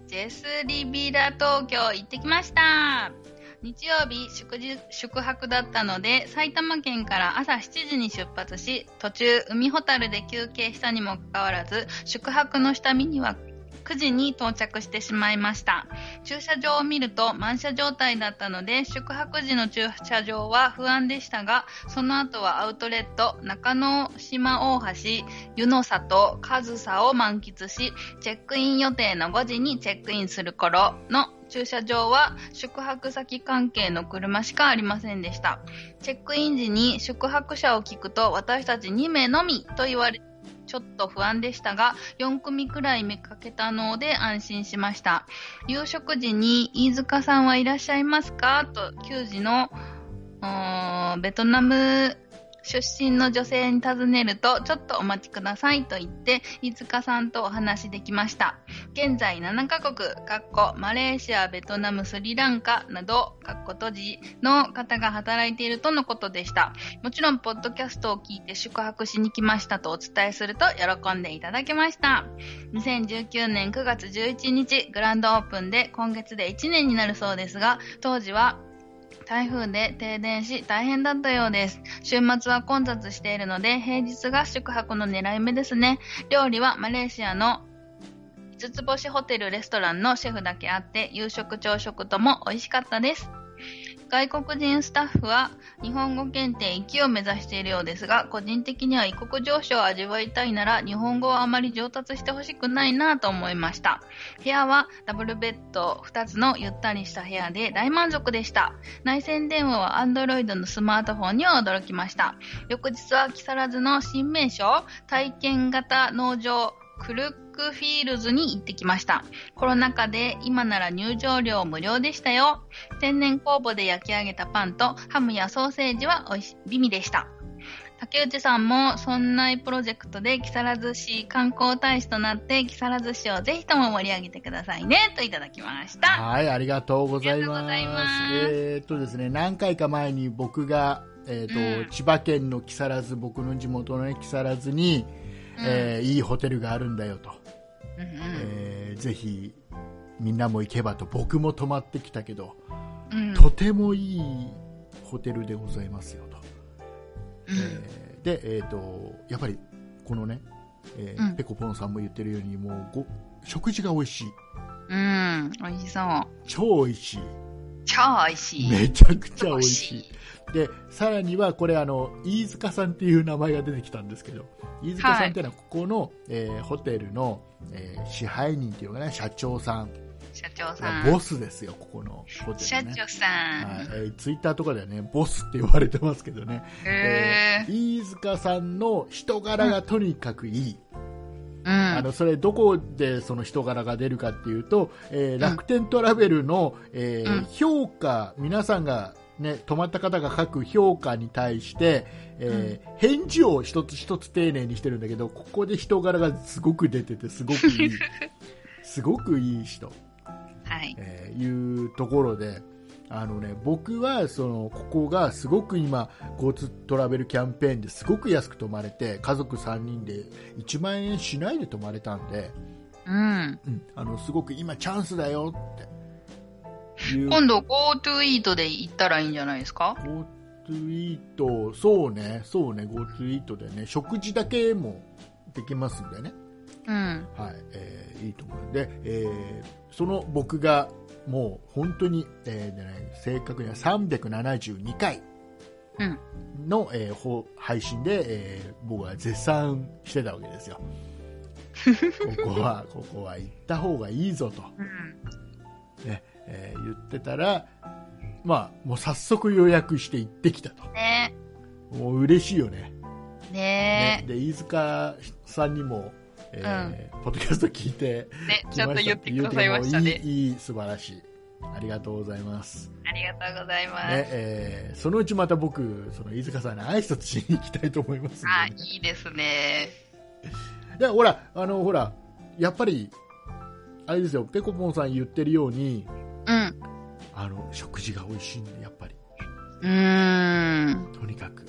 ジェスリビラ東京行ってきました。日曜日宿日宿泊だったので、埼玉県から朝7時に出発し、途中海ほたるで休憩したにもかかわらず、宿泊の下見には9時に到着してしまいました。駐車場を見ると満車状態だったので、宿泊時の駐車場は不安でしたが、その後はアウトレット、中野島大橋、湯の里、上総を満喫し、チェックイン予定の5時にチェックインする頃の駐車場は宿泊先関係の車しかありませんでした。チェックイン時に宿泊者を聞くと私たち2名のみと言われて、ちょっと不安でしたが、4組くらい見かけたので安心しました。夕食時に飯塚さんはいらっしゃいますか？と、給仕のベトナム出身の女性に尋ねると、ちょっとお待ちくださいと言って、飯塚さんとお話しできました。現在7カ国、かっこマレーシア、ベトナム、スリランカなど、かっこ閉じの方が働いているとのことでした。もちろん、ポッドキャストを聞いて宿泊しに来ましたとお伝えすると喜んでいただけました。2019年9月11日、グランドオープンで今月で1年になるそうですが、当時は台風で停電し大変だったようです。週末は混雑しているので平日が宿泊の狙い目ですね。料理はマレーシアの5つ星ホテルレストランのシェフだけあって夕食朝食とも美味しかったです。外国人スタッフは日本語検定1を目指しているようですが、個人的には異国情緒を味わいたいなら日本語はあまり上達してほしくないなと思いました。部屋はダブルベッド2つのゆったりした部屋で大満足でした。内線電話は Android のスマートフォンには驚きました。翌日は木更津の新名所、体験型農場、クルックフィールズに行ってきました。コロナ禍で今なら入場料無料でしたよ。天然酵母で焼き上げたパンとハムやソーセージは美味し美味でした。竹内さんもそんなプロジェクトで木更津市観光大使となって木更津市をぜひとも盛り上げてくださいねといただきました。
はい、ありがとうございます。えーっとですね、何回か前に僕が、えーっと、
うん
千葉県の木更津、僕の地元のね、木更津に、えーいいホテルがあるんだよと。
うんうん
えーぜひ、みんなも行けばと、僕も泊まってきたけど、
うん
とてもいいホテルでございますよと。
うん
えーで、えーっと、やっぱり、このね、えー
うん
ペコポンさんも言ってるように、もうご、食事が美味しい。
うん、美味しそう。
超美味しい。
超美味しい。
めちゃくちゃ美味しい。で、さらには、これ、あの、飯塚さんっていう名前が出てきたんですけど、飯塚さんっていうのは、ここの、えーホテルの、えー支配人っていうかね、社長さん、
社長さん。
ボスですよ、ここのホテルね。
社長さ
はい
ん。
えーツイッターとかではね、ボスって言われてますけどね、
へー。
飯塚さんの人柄がとにかくいい。
うん。
あのそれどこでその人柄が出るかっていうと、えー楽天トラベルの、えー
うん
評価皆さんが、ね、泊まった方が書く評価に対して、えー返事を一つ一つ丁寧にしてるんだけどここで人柄がすごく出ててすごくいい。すごくいい人、
はい。
えーいうところであのね、僕はそのここがすごく今 GoTo トラベルキャンペーンですごく安く泊まれて家族3人で1万円しないで泊まれたんで、
うん。
うん、あのすごく今チャンスだよって
今度 GoTo イートで行ったらいいんじゃないですか
？GoTo イートそうねそうね GoTo イートでね食事だけもできますんでね。
うん。
はい、えーいいと思う。で、えーその僕がもう本当に、えー正確には372回
うん。
の、えーほ配信で、えー僕は絶賛してたわけですよ。ここはここは行った方がいいぞと、
うん。
ねえー言ってたら、まあ、もう早速予約して行ってきたと。
ね。
もう嬉しいよね。
ね。
ね。で飯塚さんにも、えーポッドキャスト聞いて
ね、ちゃんと言ってくださいましたね。
いいいい素晴らしい。ありがとうございます、
ありがとうございます。
ねえーそのうちまた僕その飯塚さんに挨拶しに行きたいと思いますん
あ、いいですね。
でほらあのほらやっぱりあれですよペコポンさん言ってるように
うん。
あの食事が美味しいんでやっぱり。
うーん。
とにかく。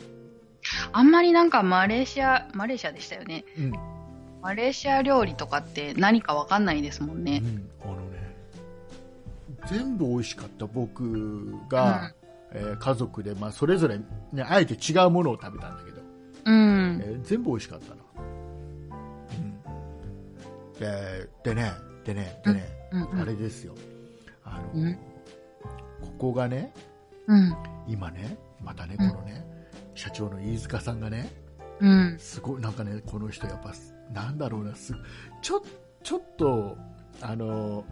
あんまりなんかマレーシア、マレーシアでしたよね。
うん。
マレーシア料理とかって何かわかんないですもんね。
うん、あのね全部美味しかった僕が、えー家族で、まあ、それぞれ、ね、あえて違うものを食べたんだけど、
うん。
えー全部美味しかったな、うん、ででねでねでね、
うん。うん。
あれですよあの、
うん。
ここがね
うん。
今ねまたね
うん
このね、社長の飯塚さんがね
うん。
すごいなんかねこの人やっぱなんだろうなすちょちょっとあの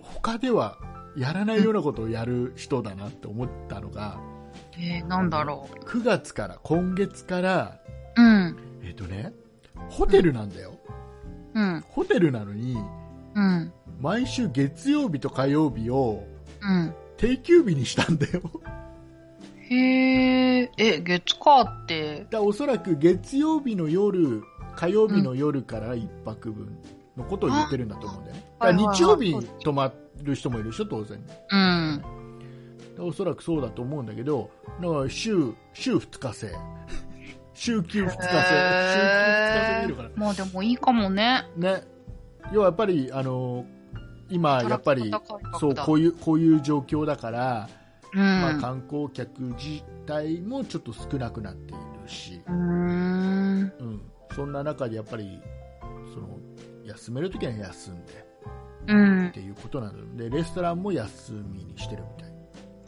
他ではやらないようなことをやる人だなって思ったのが、
えー、なんだろ
9月から今月から
う。うん。
えっ、とねホテルなんだよ、
うん。
ホテルなのに
うん。
毎週月曜日と火曜日を
うん。
定休日にしたんだよ。
へえ、え、月火って、
らおそらく月曜日の夜火曜日の夜から1泊分のことを言ってるんだと思うんだよね、日曜日に泊まる人もいるでしょ当然。
うん。
おそらくそうだと思うんだけどだから週週2日制。週休2日制。週休2日制でいるから
まあでもいいかもね。
ね。要はやっぱりあの今やっぱりそうこういうこういう状況だから、
うん。
まあ、観光客自体もちょっと少なくなっているし、
うーん。
うん、そんな中でやっぱりその休めるときは休んで。
うん。
って。いうことなのでレストランも休みにしてるみたい。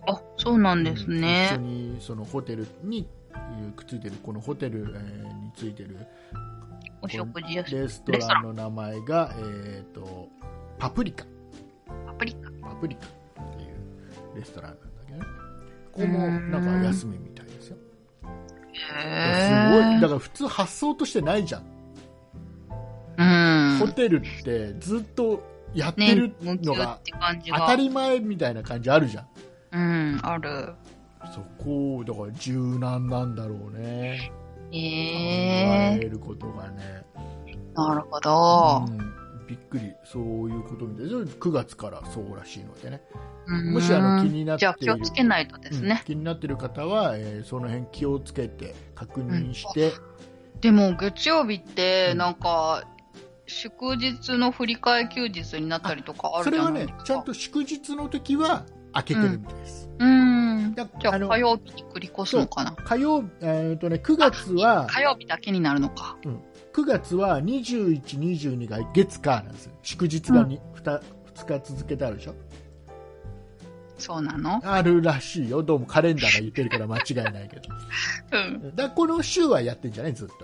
あ、そうなんです
一緒
ね。
にそのホテルにくっついてるこのホテル、えーについてる
お食事や
レストランの名前が、えー、とパプリカ。
パプリカ。
パプリカっていうレストランなんだけどねここもなんか休みみたいですよ
へ
すごいだ
え。
から普通発想としてないじゃん、
うん。
ホテルってずっとやって
ね
る、のが。当たり前みたいな感じあるじゃん
うん、ある。
そこだから柔軟なんだろうね
へえ
言われることがね、
なるほど
う。ん、びっくりそういうことみたいで9月からそうらしいのでね。
も
もしあの気になっている。
気をつけないとです
うん。
ね。
気になってる方は、えーその辺気をつけて確認して、
でも月曜日って
うん。
なんか、祝日の振り替え休日になったりとかあるじ
それは
ゃないですか。
ねちゃんと祝日の時は開けてるみたいです、
うん。
だ
じゃあ火曜日に繰り越すのかな。
火曜、えーとね、9月は
火曜日だけになるのか。
9月は21、22が月火なんです。よ祝日が 2,、2, 日続けてあるでしょ？
そうなの？
あるらしいよ。どうもカレンダーが言ってるから間違いないけど。
うん。
だこの週はやってんじゃない？ずっと。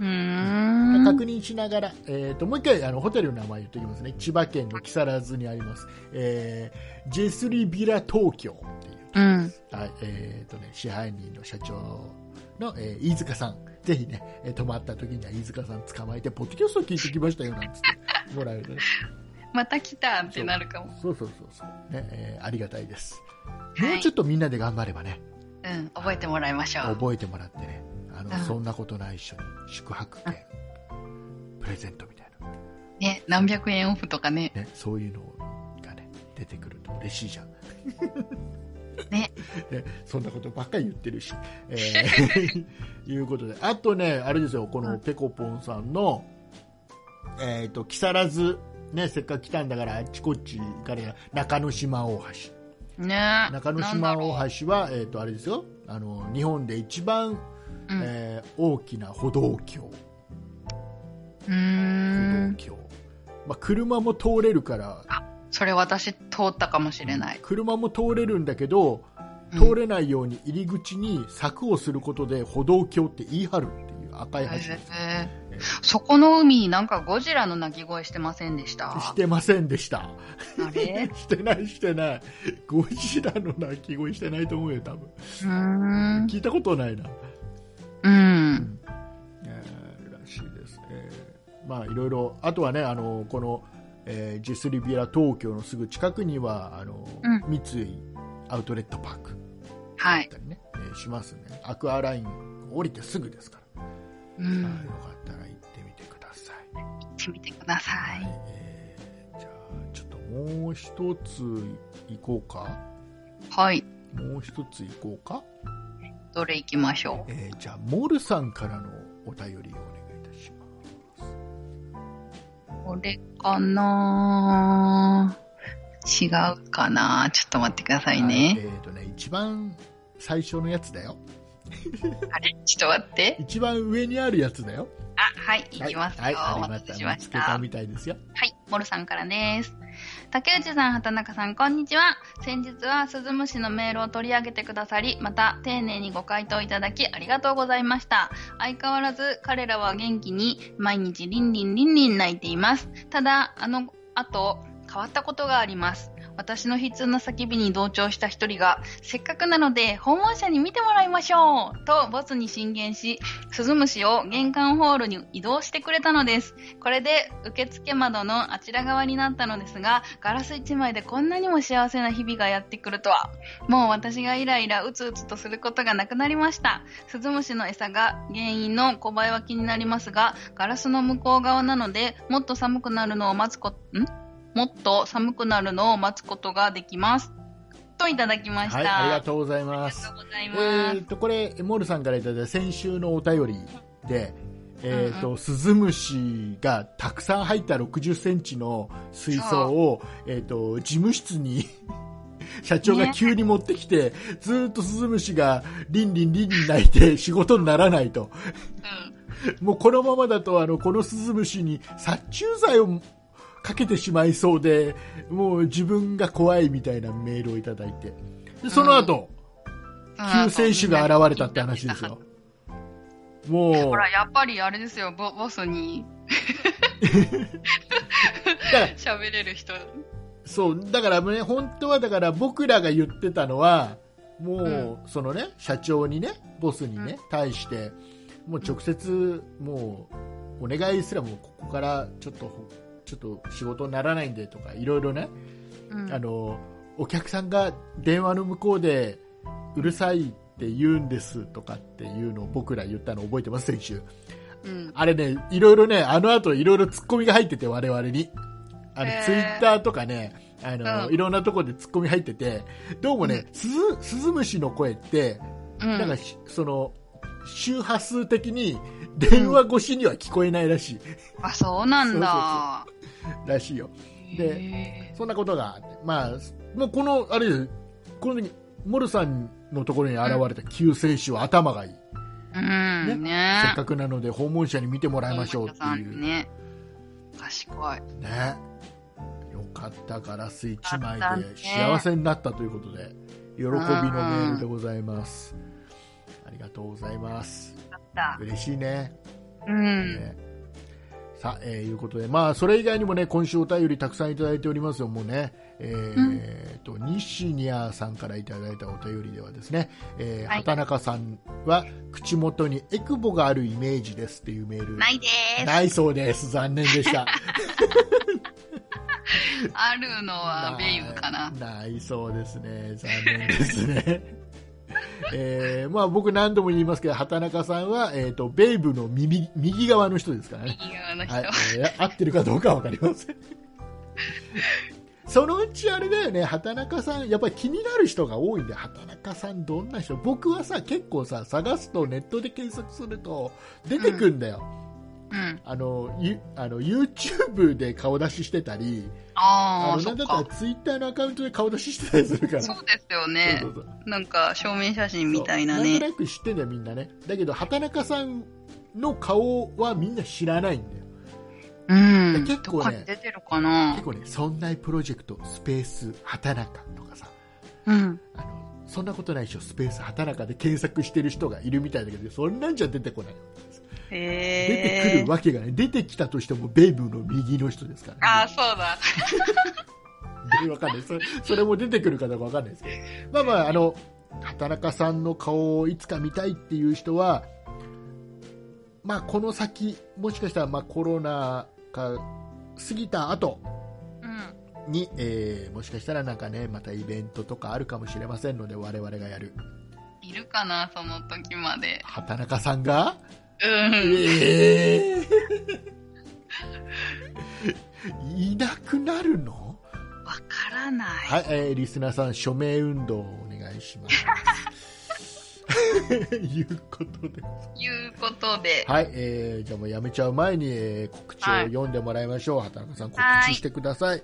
うーん。
確認しながら、えー、ともう一回あのホテルの名前言っておきますね。千葉県の木更津にあります、えージェスリビラ東京っていう、
うん。
はいえーとね、支配人の社長の、えー飯塚さん。ぜひね、えー泊まった時には飯塚さん捕まえてポッドキャスト聞いてきましたよなんつって。もらえるとね。
また来たってな。るかも。
そうそうそうそう、ねえーありがたいです、
はい。
もうちょっとみんなで頑張ればね。
うん。覚えてもらいましょう。
覚えてもらってね。あの、
うん。
そんなことない一緒に宿泊券プレゼントみたいな。
ね、何百円オフとかね。
ね、そういうのがね出てくると嬉しいじゃん
ね。
ねそんなことばっかり言ってるし。えー いうことで。あとね、あれですよ、このペコポンさんの、えっ、と、木更津、ね、せっかく来たんだから、あっちこっちから中之島大橋。
ね
中之島大橋は、えっ、と、あれですよ、あの、日本で一番、
うん
えー大きな歩道橋。
うーん。
歩道橋。まあ、車も通れるから、
それ私通ったかもしれない。
車も通れるんだけど、
うん
通れないように入り口に柵をすることで歩道橋って言い張るっていう赤い橋です。
へーそこの海、なんかゴジラの鳴き声してませんでした？
してませんでした。
あれ？
してないしてない。ゴジラの鳴き声してないと思うよ、多分。
うーん。
聞いたことないな。
うん。
えーらしいです。えーまあいろいろ、あとはね、あの、この、えージュスリビア東京のすぐ近くには、あの、
うん
三井アウトレットパーク
はい
だっ。たりね、えーしますね。アクアライン降りてすぐですから。
うん。
はいよかったら行ってみてください。
行ってみてください。
えーじゃあ、ちょっともう一つ行こうか。
はい。
もう一つ行こうか。
どれ行きましょ
えーじゃあ、モルさんからのお便りをお願いいたします。
う。これかな違うかなちょっと待ってください
はい
ね。
えっ、とね、一番最初のやつだよ。
あれ？ちょっと待って。
一番上にあるやつだよ。
あ、はい、行きますよ。
はい、
お
はい、ありま
待
したた。
せしました
見つけた。みたいですよ。
はい、モルさんからです。竹内さん、畑中さん、こんにちは。先日は鈴虫のメールを取り上げてくださり、また丁寧にご回答いただきありがとうございました。相変わらず彼らは元気に毎日リンリンリンリン泣いています。ただ、あの後、変わったことがあります。私の悲痛な叫びに同調した一人が、せっかくなので訪問者に見てもらいましょうとボスに進言し、鈴虫を玄関ホールに移動してくれたのです。これで受付窓のあちら側になったのですが、ガラス一枚でこんなにも幸せな日々がやってくるとは。もう私がイライラうつうつとすることがなくなりました。スズムシの餌が原因の小林は気になりますが、ガラスの向こう側なので、もっと寒くなるのを待つこ、ん？もっと寒くなるのを待つことができます。といただきました。
はい、ありが
う
とうござい
あ
ます
りが。とうござい
え
ます。
ー、と、これ、モルさんからいただいた先週のお便りで、えーと、スズムシがたくさん入った60センチの水槽を、えーと、事務室に 社長が急に持ってきて、ずーっとスズムシがリンリンリンリン泣いて仕事にならないと。
うん
もうこのままだと、あの、このスズムシに殺虫剤をかけてしまいそうで、もう自分が怖いみたいなメールをいただいて。でその後、救世主が現れたって話ですよ。もう、
ほら、やっぱりあれですよ、ボボスに。喋れる人。
そう、だからね、本当はだから僕らが言ってたのは、もう、そのね、社長にね、ボスにね、対して、もう直接、もう、お願いすらもここからちょっと、ちょっと仕事にならないんでとか、いろいろね、
うん
あの、お客さんが電話の向こうで、うるさいって言うんですとかっていうのを僕ら言ったの覚えてます、先週。
うん。
あれね、いろいろね、あの後いろいろ突っ込みが入ってて、我々に。あのツイッターとかね、あの、
うん
いろんなところで突っ込み入ってて、どうもね、スズ、スズムシの声って、
うん。
なんかし、その、周波数的に電話越しには聞こえないらしい、
あ、そうなんだ。
らしいよ。で
へ
そんなことがあって、まあ、もうこの、あれこの時、モルさんのところに現れた救世主は頭がいい。
ーうん、ね
せっかくなので訪問者に見てもらいましょうっていう。
ね。賢い。
ね。よかった、ガラス1枚で幸せになったということで、喜びのメールでございます。ありがとうございます。
だ。
嬉しいね。
うん。
ねさあ、えーいうことで、まあ、それ以外にもね、今週お便りたくさんいただいておりますよ、もうね。えーと、西ニャーさんからいただいたお便りではですね、えー
はい
畑中さんは口元にエクボがあるイメージですっていうメール。
ないでーす。
ないそうです。残念でした。
あるのはベイブかな。
ないそうですね。残念ですね。えーまあ僕何度も言いますけど、畑中さんは、えっ、と、ベイブの右右側の人ですからね。
右側の人。
はい、えー合ってるかどうかはわかりません。そのうちあれだよね、畑中さん、やっぱり気になる人が多いんで、畑中さんどんな人？僕はさ、結構さ、探すとネットで検索すると出てくんだよ。
うん。
あの、ゆあの、YouTube で顔出ししてたり、
ああ、
なんだったら
か。
Twitter のアカウントで顔出ししてたりするから。
そうですよね
そう。そうそう
なんか、証明写真みたいな
そうなん
ね。
となく知ってんだよ、みんなね。だけど、畑中さんの顔はみんな知らないんだよ。
うん。
結構ね
出てるかな
結構ね、そんなプロジェクト、スペース、畑中とかさ、
うん。
あの、そんなことないでしょ、スペース、畑中で検索してる人がいるみたいだけど、そんなんじゃ出てこない。出て。くるわけがね、出てきたとしても、ベイブの右の人ですから、
ああ、そうだ。
ね。わかんない。それ、それも出てくるかどうかわかんないですけど。まあまあ、あの、畑中さんの顔をいつか見たいっていう人は、まあ、この先、もしかしたら、まあ、コロナが過ぎた後
うん。
に、えーもしかしたらなんかね、またイベントとかあるかもしれませんので、我々がやる。
いるかな、その時まで。
畑中さんが、
うん。
えーいなくなるの？
わからない。
はい、えーリスナーさん、署名運動をお願いします。いうことで。
いうことで。
はい、えーじゃあもうやめちゃう前に、えー告知を
はい
読んでもらいましょう。畑中さん、告
はい
知してください。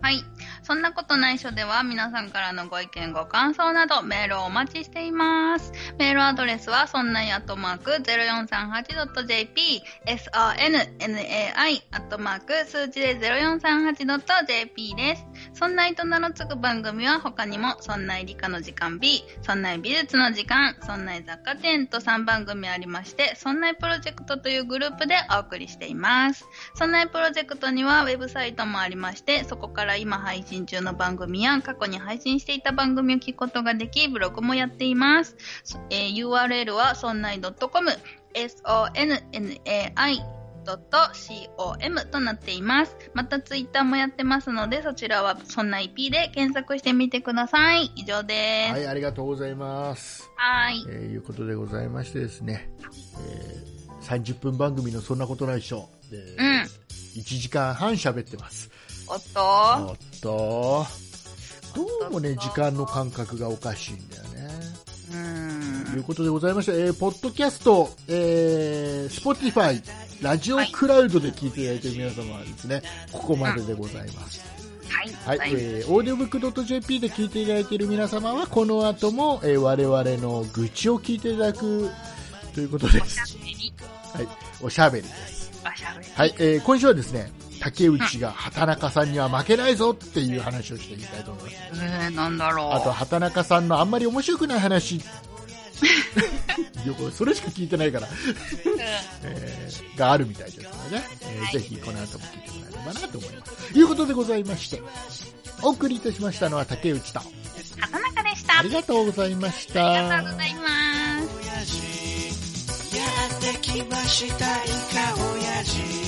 はい。そんなことないしょでは皆さんからのご意見ご感想などメールをお待ちしています。メールアドレスはそんないアットマーク 0438.jp sonnai アットマーク数字で 0438.jp です。そんないと名の付く番組は他にもそんな理科の時間 B、そんな美術の時間、そんな雑貨店と3番組ありまして、そんなプロジェクトというグループでお送りしています。そんなプロジェクトにはウェブサイトもありまして、そこから今配信中の番組や過去に配信していた番組を聞くことができ、ブログもやっています。えー URL はそんない .com、sonnai.com となっています。またツイッターもやってますので、そちらはそんな IP で検索してみてください。以上です。
はい、ありがとうございます。
はい。
えーいうことでございましてですね、えー30分番組のそんなことないっしょ。で
うん。
1時間半喋ってます。
おっと
おっと、どうもね、時間の感覚がおかしいんだよね。
うー。
というんことでございまして、えーポッドキャスト、えー、Spotify、ラジオクラウドで聞いていただいている皆様はですね、ここまででございます。
はい。
はい、えー、オーディオブックドット JP で聞いていただいている皆様は、この後も、えー我々の愚痴を聞いていただくということです。はい、おしゃべりです。はい、えー今週はですね、竹内が畑中さんには負けないぞっていう話をしていきたいと思います。
えー、なんだろう。
あと、畑中さんのあんまり面白くない話。いやこれそれしか聞いてないから、えーがあるみたいですのでね、えー
はい
ぜひこの後も聞いてもらえればなと思います。ということでございまして、お送りいたしましたのは竹内と、
畑中でした。
ありがとうございました。
ありがとうございます。
やってきましたイカ親父